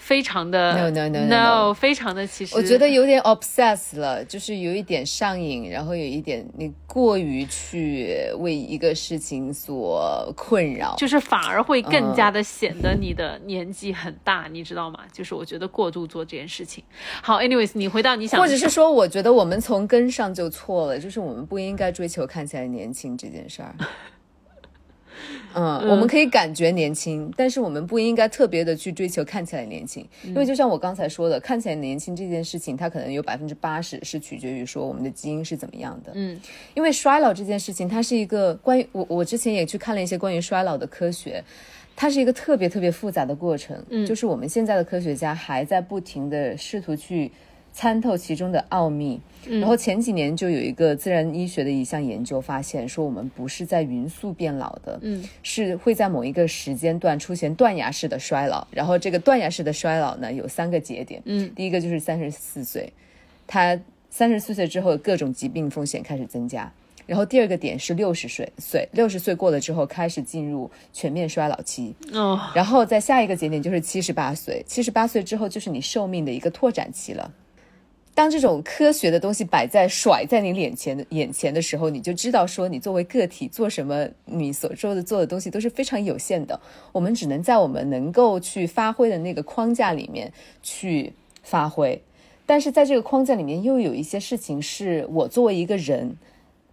非常的 No, no, no, no, no 非常的其实我觉得有点 obsess 了，就是有一点上瘾，然后有一点你过于去为一个事情所困扰，就是反而会更加的显得你的年纪很大，你知道吗？就是我觉得过度做这件事情。好，anyways，你回到你想，或者是说，我觉得我们从根上就错了，就是我们不应该追求看起来年轻这件事儿。嗯，我们可以感觉年轻，但是我们不应该特别的去追求看起来年轻，因为就像我刚才说的，看起来年轻这件事情，它可能有百分之八十是取决于说我们的基因是怎么样的。嗯，因为衰老这件事情，它是一个关于我我之前也去看了一些关于衰老的科学，它是一个特别特别复杂的过程。嗯，就是我们现在的科学家还在不停的试图去。参透其中的奥秘，然后前几年就有一个自然医学的一项研究发现，说我们不是在匀速变老的，嗯，是会在某一个时间段出现断崖式的衰老。然后这个断崖式的衰老呢，有三个节点，嗯，第一个就是三十四岁，他三十四岁之后各种疾病风险开始增加。然后第二个点是六十岁，岁六十岁过了之后开始进入全面衰老期，哦，然后在下一个节点就是七十八岁，七十八岁之后就是你寿命的一个拓展期了。当这种科学的东西摆在甩在你脸前的眼前的时候，你就知道说，你作为个体做什么，你所做的做的东西都是非常有限的。我们只能在我们能够去发挥的那个框架里面去发挥，但是在这个框架里面又有一些事情是我作为一个人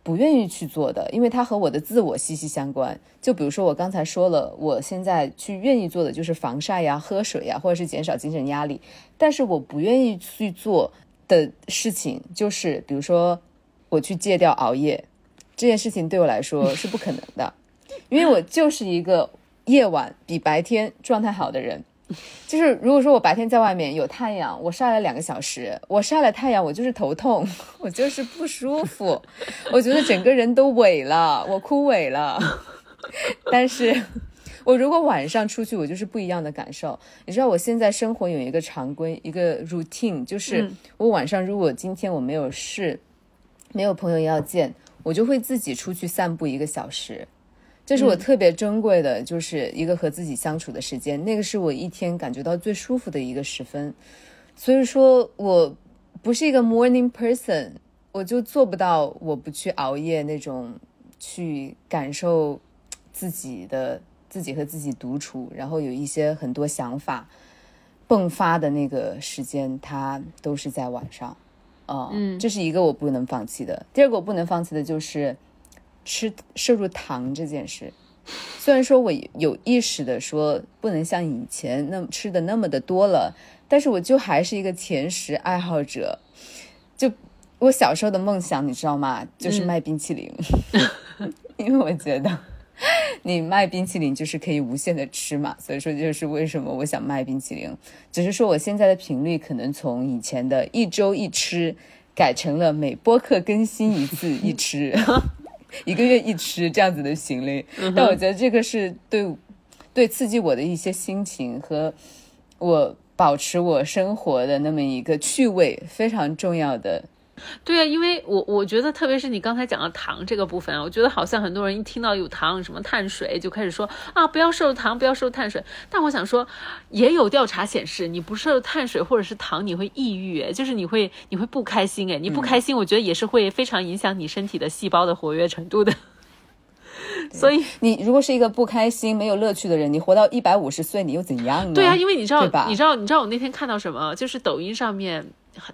不愿意去做的，因为它和我的自我息息相关。就比如说我刚才说了，我现在去愿意做的就是防晒呀、喝水呀，或者是减少精神压力，但是我不愿意去做。的事情就是，比如说我去戒掉熬夜这件事情，对我来说 是不可能的，因为我就是一个夜晚比白天状态好的人。就是如果说我白天在外面有太阳，我晒了两个小时，我晒了太阳，我就是头痛，我就是不舒服，我觉得整个人都萎了，我枯萎了。但是。我如果晚上出去，我就是不一样的感受。你知道，我现在生活有一个常规，一个 routine，就是我晚上如果今天我没有事，没有朋友要见，我就会自己出去散步一个小时。这是我特别珍贵的，就是一个和自己相处的时间。那个是我一天感觉到最舒服的一个时分。所以说，我不是一个 morning person，我就做不到我不去熬夜那种去感受自己的。自己和自己独处，然后有一些很多想法迸发的那个时间，它都是在晚上，嗯，这是一个我不能放弃的。第二个我不能放弃的就是吃摄入糖这件事。虽然说我有意识的说不能像以前那么吃的那么的多了，但是我就还是一个甜食爱好者。就我小时候的梦想，你知道吗？就是卖冰淇淋，因为我觉得。你卖冰淇淋就是可以无限的吃嘛，所以说就是为什么我想卖冰淇淋，只是说我现在的频率可能从以前的一周一吃，改成了每播客更新一次一 吃，一个月一吃这样子的频率。但我觉得这个是对对刺激我的一些心情和我保持我生活的那么一个趣味非常重要的。对啊，因为我我觉得，特别是你刚才讲的糖这个部分啊，我觉得好像很多人一听到有糖，什么碳水，就开始说啊，不要摄入糖，不要摄入碳水。但我想说，也有调查显示，你不摄入碳水或者是糖，你会抑郁，就是你会你会不开心，哎，你不开心，我觉得也是会非常影响你身体的细胞的活跃程度的。所以，你如果是一个不开心、没有乐趣的人，你活到一百五十岁，你又怎样呢？对啊，因为你知道，你知道，你知道我那天看到什么？就是抖音上面。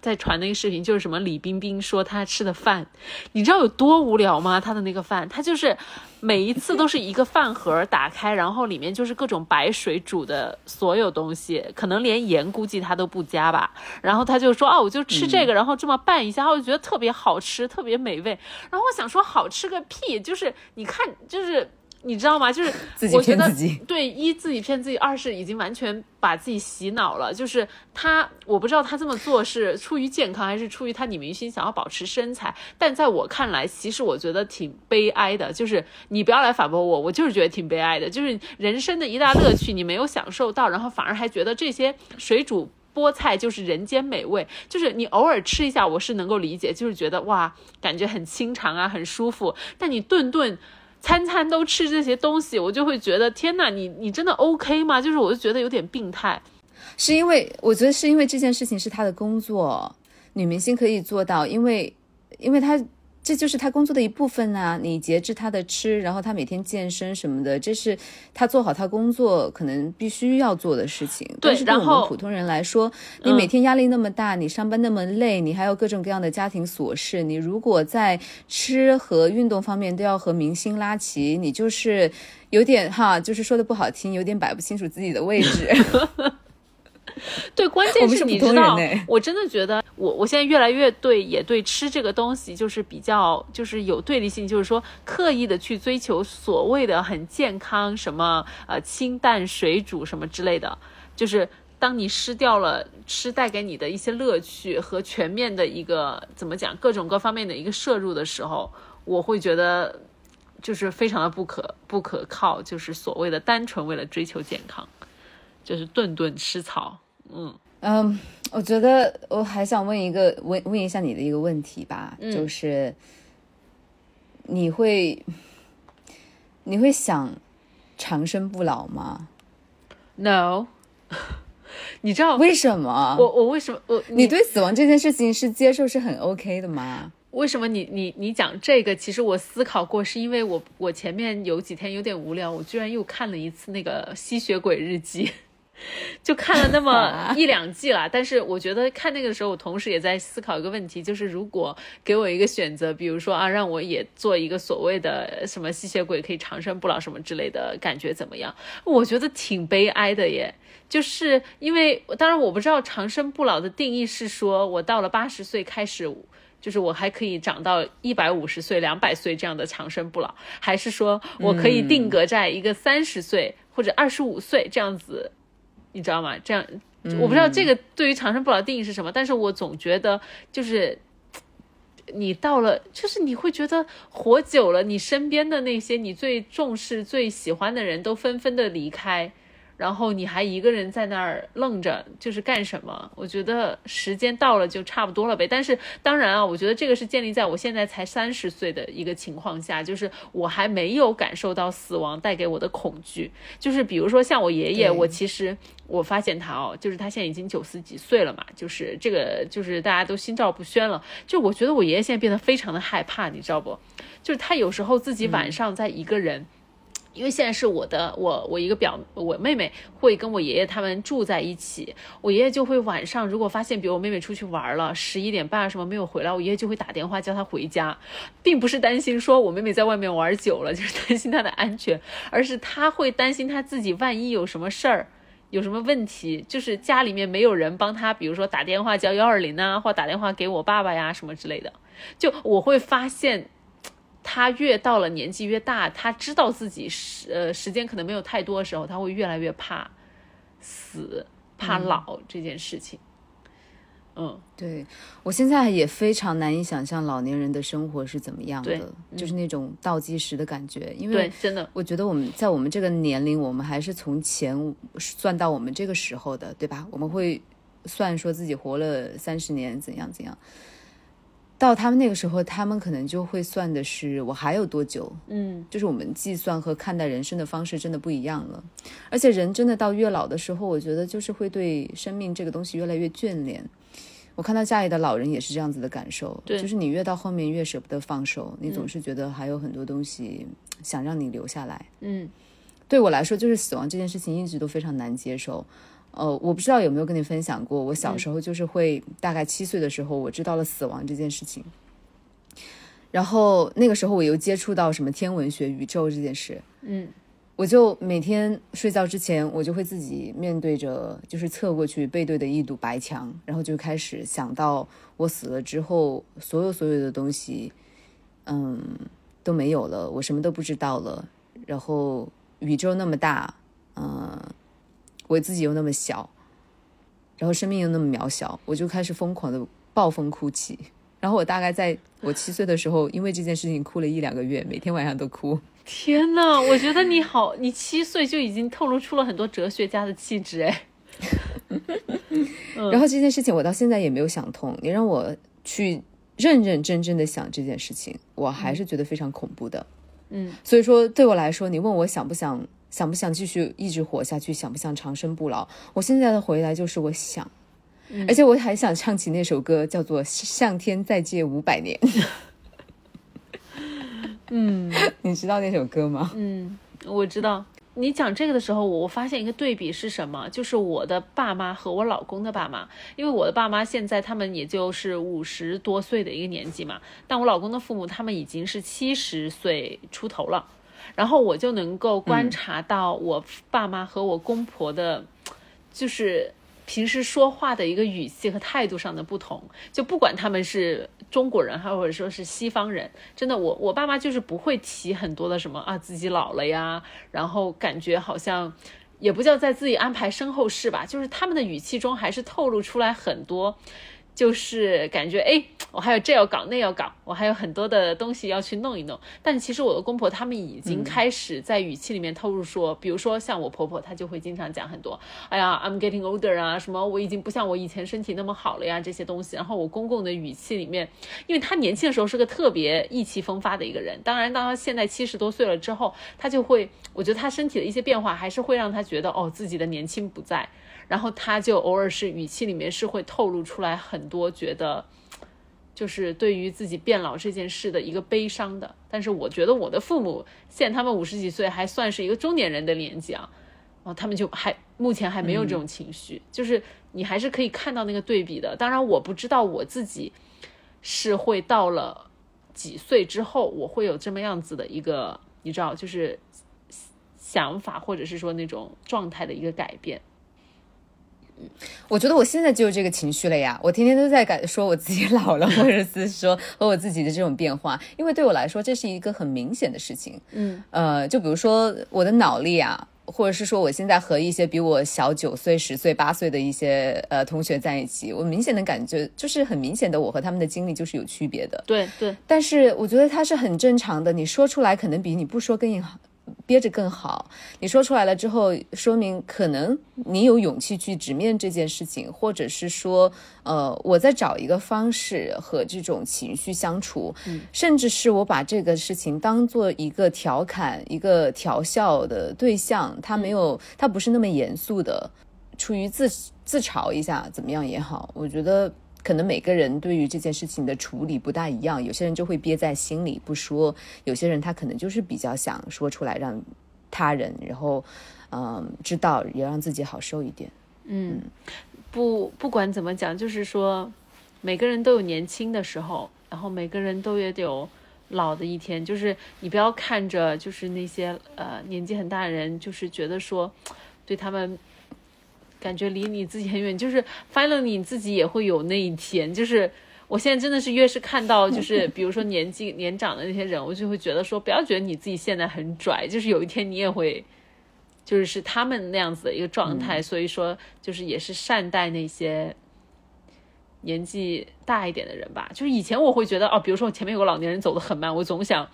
在传那个视频，就是什么李冰冰说她吃的饭，你知道有多无聊吗？她的那个饭，她就是每一次都是一个饭盒打开，然后里面就是各种白水煮的所有东西，可能连盐估计她都不加吧。然后她就说：“哦，我就吃这个，然后这么拌一下，我就觉得特别好吃，特别美味。”然后我想说：“好吃个屁！”就是你看，就是。你知道吗？就是 自己骗自己，对一自己骗自己，二是已经完全把自己洗脑了。就是他，我不知道他这么做是出于健康，还是出于他女明星想要保持身材。但在我看来，其实我觉得挺悲哀的。就是你不要来反驳我，我就是觉得挺悲哀的。就是人生的一大乐趣你没有享受到，然后反而还觉得这些水煮菠菜就是人间美味。就是你偶尔吃一下，我是能够理解，就是觉得哇，感觉很清肠啊，很舒服。但你顿顿。餐餐都吃这些东西，我就会觉得天哪，你你真的 OK 吗？就是我就觉得有点病态。是因为我觉得是因为这件事情是他的工作，女明星可以做到，因为因为他这就是他工作的一部分啊。你节制他的吃，然后他每天健身什么的，这是他做好他工作可能必须要做的事情。对但是对我们普通人来说，你每天压力那么大，你上班那么累，你还有各种各样的家庭琐事，你如果在吃和运动方面都要和明星拉齐，你就是有点哈，就是说的不好听，有点摆不清楚自己的位置。对，关键是你知道我真的觉得我我现在越来越对也对吃这个东西就是比较就是有对立性，就是说刻意的去追求所谓的很健康什么呃清淡水煮什么之类的，就是当你失掉了吃带给你的一些乐趣和全面的一个怎么讲各种各方面的一个摄入的时候，我会觉得就是非常的不可不可靠，就是所谓的单纯为了追求健康，就是顿顿吃草。嗯嗯，我觉得我还想问一个问问一下你的一个问题吧，就是你会你会想长生不老吗？，no，你知道为什么？我我为什么我你对死亡这件事情是接受是很 OK 的吗？为什么你你你讲这个？其实我思考过，是因为我我前面有几天有点无聊，我居然又看了一次那个《吸血鬼日记》，就看了那么一两季啦。但是我觉得看那个的时候，我同时也在思考一个问题，就是如果给我一个选择，比如说啊，让我也做一个所谓的什么吸血鬼可以长生不老什么之类的感觉怎么样？我觉得挺悲哀的耶。就是因为，当然我不知道长生不老的定义是说我到了八十岁开始。就是我还可以长到一百五十岁、两百岁这样的长生不老，还是说我可以定格在一个三十岁或者二十五岁这样子，你知道吗？这样我不知道这个对于长生不老定义是什么，但是我总觉得就是你到了，就是你会觉得活久了，你身边的那些你最重视、最喜欢的人都纷纷的离开。然后你还一个人在那儿愣着，就是干什么？我觉得时间到了就差不多了呗。但是当然啊，我觉得这个是建立在我现在才三十岁的一个情况下，就是我还没有感受到死亡带给我的恐惧。就是比如说像我爷爷，我其实我发现他哦，就是他现在已经九十几岁了嘛，就是这个就是大家都心照不宣了。就我觉得我爷爷现在变得非常的害怕，你知道不？就是他有时候自己晚上在一个人。因为现在是我的，我我一个表，我妹妹会跟我爷爷他们住在一起，我爷爷就会晚上如果发现，比如我妹妹出去玩了，十一点半什么没有回来，我爷爷就会打电话叫她回家，并不是担心说我妹妹在外面玩久了，就是担心她的安全，而是他会担心他自己万一有什么事儿。有什么问题，就是家里面没有人帮他，比如说打电话叫幺二零啊，或打电话给我爸爸呀什么之类的，就我会发现。他越到了年纪越大，他知道自己时呃时间可能没有太多的时候，他会越来越怕死、怕老这件事情。嗯，对我现在也非常难以想象老年人的生活是怎么样的，就是那种倒计时的感觉。因为，真的，我觉得我们在我们这个年龄，我们还是从前算到我们这个时候的，对吧？我们会算说自己活了三十年，怎样怎样。到他们那个时候，他们可能就会算的是我还有多久，嗯，就是我们计算和看待人生的方式真的不一样了。而且人真的到越老的时候，我觉得就是会对生命这个东西越来越眷恋。我看到家里的老人也是这样子的感受，对就是你越到后面越舍不得放手，你总是觉得还有很多东西想让你留下来。嗯，对我来说，就是死亡这件事情一直都非常难接受。呃，我不知道有没有跟你分享过，我小时候就是会大概七岁的时候，我知道了死亡这件事情。然后那个时候我又接触到什么天文学、宇宙这件事，嗯，我就每天睡觉之前，我就会自己面对着，就是侧过去背对的一堵白墙，然后就开始想到我死了之后，所有所有的东西，嗯，都没有了，我什么都不知道了。然后宇宙那么大，嗯，我自己又那么小，然后生命又那么渺小，我就开始疯狂的暴风哭泣。然后我大概在我七岁的时候，因为这件事情哭了一两个月，每天晚上都哭。天呐，我觉得你好，你七岁就已经透露出了很多哲学家的气质，哎，然后这件事情我到现在也没有想通，你让我去认认真真的想这件事情，我还是觉得非常恐怖的。嗯，所以说对我来说，你问我想不想想不想继续一直活下去？想不想长生不老？我现在的回答就是我想，而且我还想唱起那首歌，叫做《向天再借五百年》。嗯，你知道那首歌吗？嗯，我知道。你讲这个的时候，我我发现一个对比是什么？就是我的爸妈和我老公的爸妈，因为我的爸妈现在他们也就是五十多岁的一个年纪嘛，但我老公的父母他们已经是七十岁出头了，然后我就能够观察到我爸妈和我公婆的，就是平时说话的一个语气和态度上的不同，就不管他们是。中国人还或者说是西方人，真的，我我爸妈就是不会提很多的什么啊，自己老了呀，然后感觉好像也不叫在自己安排身后事吧，就是他们的语气中还是透露出来很多。就是感觉哎，我还有这要搞那要搞，我还有很多的东西要去弄一弄。但其实我的公婆他们已经开始在语气里面透露说，比如说像我婆婆，她就会经常讲很多，哎呀，I'm getting older 啊，什么我已经不像我以前身体那么好了呀，这些东西。然后我公公的语气里面，因为他年轻的时候是个特别意气风发的一个人，当然当他现在七十多岁了之后，他就会，我觉得他身体的一些变化还是会让他觉得哦，自己的年轻不在。然后他就偶尔是语气里面是会透露出来很多觉得，就是对于自己变老这件事的一个悲伤的。但是我觉得我的父母现在他们五十几岁还算是一个中年人的年纪啊，哦，他们就还目前还没有这种情绪，就是你还是可以看到那个对比的。当然我不知道我自己是会到了几岁之后我会有这么样子的一个，你知道，就是想法或者是说那种状态的一个改变。我觉得我现在就有这个情绪了呀，我天天都在感说我自己老了，或者是说 和我自己的这种变化，因为对我来说这是一个很明显的事情。嗯，呃，就比如说我的脑力啊，或者是说我现在和一些比我小九岁、十岁、八岁的一些呃同学在一起，我明显的感觉就是很明显的，我和他们的经历就是有区别的。对对，但是我觉得它是很正常的，你说出来可能比你不说更好。憋着更好。你说出来了之后，说明可能你有勇气去直面这件事情，或者是说，呃，我在找一个方式和这种情绪相处，甚至是我把这个事情当做一个调侃、一个调笑的对象，他没有，他不是那么严肃的，出于自自嘲一下怎么样也好，我觉得。可能每个人对于这件事情的处理不大一样，有些人就会憋在心里不说，有些人他可能就是比较想说出来，让他人然后嗯知道，也让自己好受一点。嗯，不不管怎么讲，就是说每个人都有年轻的时候，然后每个人都也有老的一天。就是你不要看着就是那些呃年纪很大的人，就是觉得说对他们。感觉离你自己很远，就是 finally 你自己也会有那一天。就是我现在真的是越是看到，就是 比如说年纪年长的那些人，我就会觉得说，不要觉得你自己现在很拽，就是有一天你也会，就是是他们那样子的一个状态。所以说，就是也是善待那些年纪大一点的人吧。就是以前我会觉得哦，比如说我前面有个老年人走得很慢，我总想。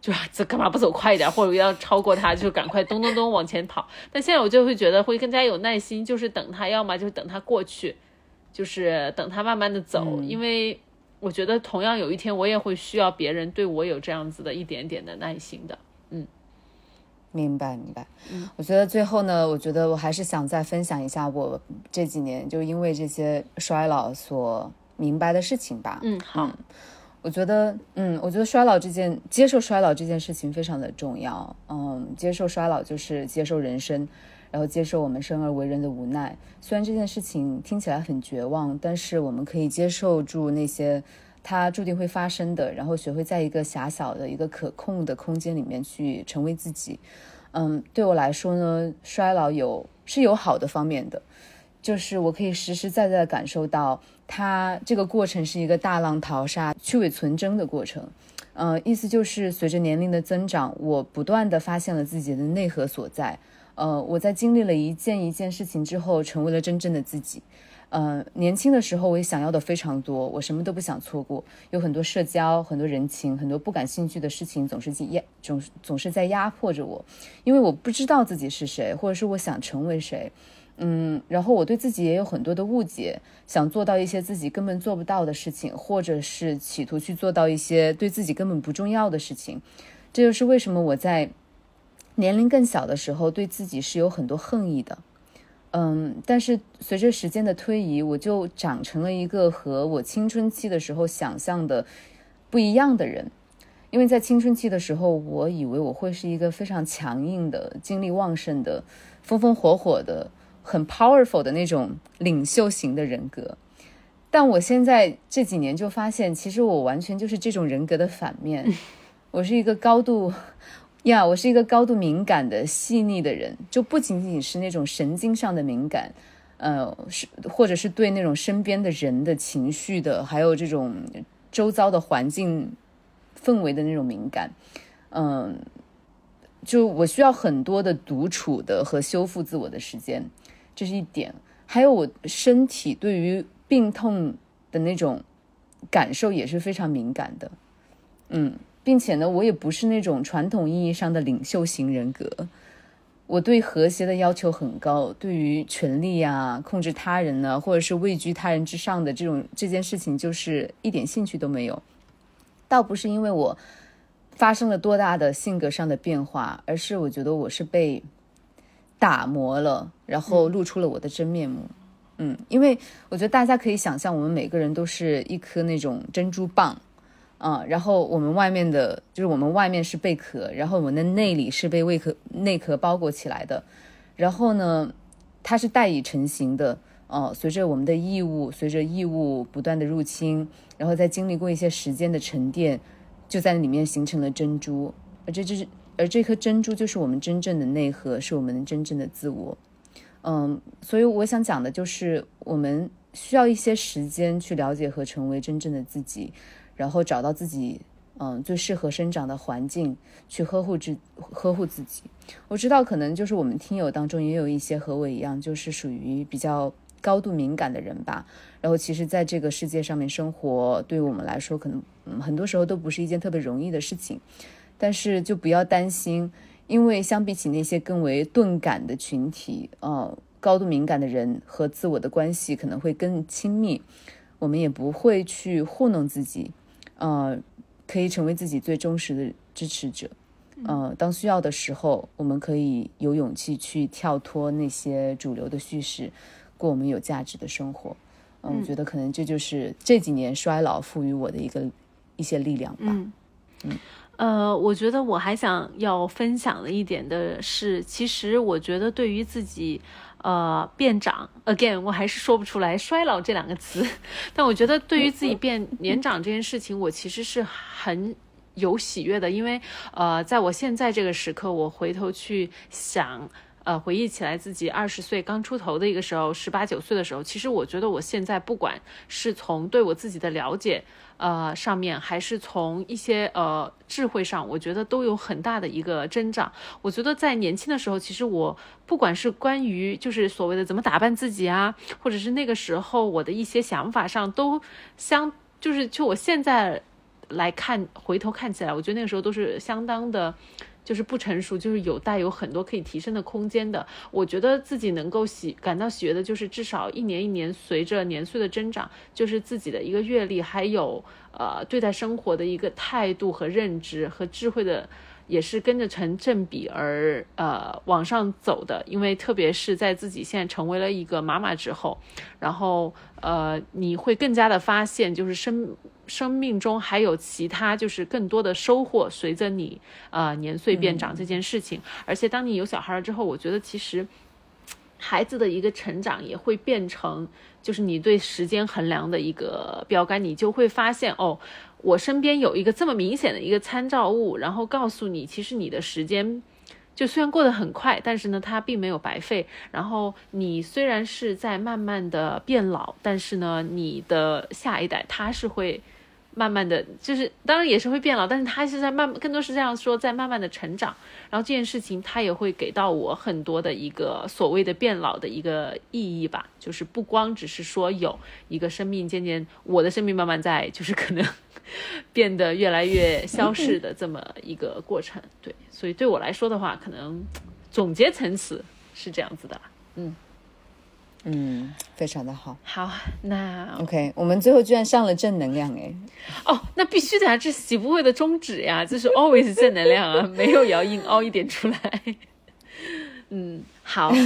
就这干嘛不走快一点，或者要超过他，就赶快咚咚咚往前跑。但现在我就会觉得会更加有耐心，就是等他，要么就是等他过去，就是等他慢慢的走。因为我觉得同样有一天我也会需要别人对我有这样子的一点点的耐心的。嗯，明白明白。嗯，我觉得最后呢，我觉得我还是想再分享一下我这几年就因为这些衰老所明白的事情吧。嗯，好。我觉得，嗯，我觉得衰老这件，接受衰老这件事情非常的重要。嗯，接受衰老就是接受人生，然后接受我们生而为人的无奈。虽然这件事情听起来很绝望，但是我们可以接受住那些它注定会发生的，然后学会在一个狭小的一个可控的空间里面去成为自己。嗯，对我来说呢，衰老有是有好的方面的，就是我可以实实在在的感受到。它这个过程是一个大浪淘沙、去伪存真的过程，呃，意思就是随着年龄的增长，我不断的发现了自己的内核所在，呃，我在经历了一件一件事情之后，成为了真正的自己，呃，年轻的时候我也想要的非常多，我什么都不想错过，有很多社交、很多人情、很多不感兴趣的事情，总是压总总是在压迫着我，因为我不知道自己是谁，或者是我想成为谁。嗯，然后我对自己也有很多的误解，想做到一些自己根本做不到的事情，或者是企图去做到一些对自己根本不重要的事情。这就是为什么我在年龄更小的时候，对自己是有很多恨意的。嗯，但是随着时间的推移，我就长成了一个和我青春期的时候想象的不一样的人。因为在青春期的时候，我以为我会是一个非常强硬的、精力旺盛的、风风火火的、很 powerful 的那种领袖型的人格。但我现在这几年就发现，其实我完全就是这种人格的反面。我是一个高度呀，我是一个高度敏感的、细腻的人，就不仅仅是那种神经上的敏感，呃，是或者是对那种身边的人的情绪的，还有这种周遭的环境。氛围的那种敏感，嗯，就我需要很多的独处的和修复自我的时间，这是一点。还有我身体对于病痛的那种感受也是非常敏感的，嗯，并且呢，我也不是那种传统意义上的领袖型人格，我对和谐的要求很高，对于权力啊、控制他人呢，或者是位居他人之上的这种这件事情，就是一点兴趣都没有。倒不是因为我发生了多大的性格上的变化，而是我觉得我是被打磨了，然后露出了我的真面目。嗯，因为我觉得大家可以想象，我们每个人都是一颗那种珍珠蚌，啊，然后我们外面的，就是我们外面是贝壳，然后我们的内里是被外壳内壳包裹起来的，然后呢，它是待以成型的。哦，随着我们的异物，随着异物不断的入侵，然后再经历过一些时间的沉淀，就在里面形成了珍珠。而这就是，而这颗珍珠就是我们真正的内核，是我们真正的自我。嗯，所以我想讲的就是，我们需要一些时间去了解和成为真正的自己，然后找到自己嗯最适合生长的环境，去呵护自呵护自己。我知道，可能就是我们听友当中也有一些和我一样，就是属于比较。高度敏感的人吧，然后其实，在这个世界上面生活，对于我们来说，可能，很多时候都不是一件特别容易的事情。但是就不要担心，因为相比起那些更为钝感的群体，呃，高度敏感的人和自我的关系可能会更亲密。我们也不会去糊弄自己，呃，可以成为自己最忠实的支持者。呃，当需要的时候，我们可以有勇气去跳脱那些主流的叙事。过我们有价值的生活，嗯，我觉得可能这就是这几年衰老赋予我的一个一些力量吧。嗯嗯，呃，我觉得我还想要分享的一点的是，其实我觉得对于自己呃变长，again，我还是说不出来衰老这两个词，但我觉得对于自己变年长这件事情，我其实是很有喜悦的，因为呃，在我现在这个时刻，我回头去想。呃，回忆起来自己二十岁刚出头的一个时候，十八九岁的时候，其实我觉得我现在不管是从对我自己的了解，呃，上面，还是从一些呃智慧上，我觉得都有很大的一个增长。我觉得在年轻的时候，其实我不管是关于就是所谓的怎么打扮自己啊，或者是那个时候我的一些想法上，都相就是就我现在来看，回头看起来，我觉得那个时候都是相当的。就是不成熟，就是有带有很多可以提升的空间的。我觉得自己能够喜感到喜悦的，就是至少一年一年随着年岁的增长，就是自己的一个阅历，还有呃对待生活的一个态度和认知和智慧的，也是跟着成正比而呃往上走的。因为特别是在自己现在成为了一个妈妈之后，然后呃你会更加的发现，就是生。生命中还有其他，就是更多的收获，随着你呃年岁变长这件事情。而且当你有小孩了之后，我觉得其实孩子的一个成长也会变成，就是你对时间衡量的一个标杆。你就会发现，哦，我身边有一个这么明显的一个参照物，然后告诉你，其实你的时间就虽然过得很快，但是呢，它并没有白费。然后你虽然是在慢慢的变老，但是呢，你的下一代他是会。慢慢的就是，当然也是会变老，但是他是在慢，更多是这样说，在慢慢的成长。然后这件事情，他也会给到我很多的一个所谓的变老的一个意义吧，就是不光只是说有一个生命渐渐，我的生命慢慢在，就是可能变得越来越消逝的这么一个过程。对，所以对我来说的话，可能总结层次是这样子的，嗯。嗯，非常的好。好，那 OK，我们最后居然上了正能量哎。哦，那必须的啊，这喜福会的宗旨呀，就是 always 正能量啊，没有也要硬凹一点出来。嗯，好。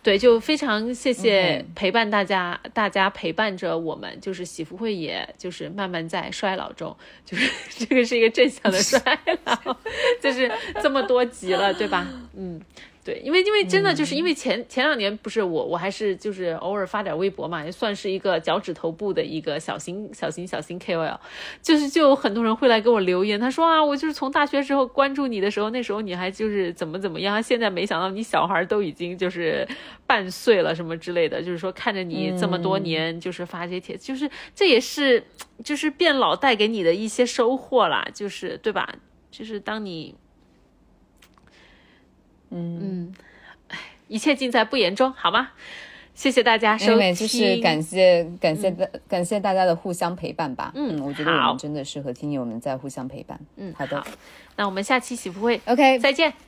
对，就非常谢谢陪伴大家，大家陪伴着我们，就是喜福会，也就是慢慢在衰老中，就是这个是一个正向的衰老，就是这么多集了，对吧？嗯。对，因为因为真的就是因为前前两年不是我我还是就是偶尔发点微博嘛，也算是一个脚趾头部的一个小型小型小型 KOL，就是就有很多人会来给我留言，他说啊，我就是从大学时候关注你的时候，那时候你还就是怎么怎么样，现在没想到你小孩都已经就是半岁了什么之类的，就是说看着你这么多年就是发这些帖子，就是这也是就是变老带给你的一些收获啦，就是对吧？就是当你。嗯嗯，一切尽在不言中，好吗？谢谢大家收听，就是感谢感谢大感谢大家的互相陪伴吧。嗯，我觉得我们真的是和听友们在互相陪伴。嗯，好的，那我们下期喜福会，OK，再见。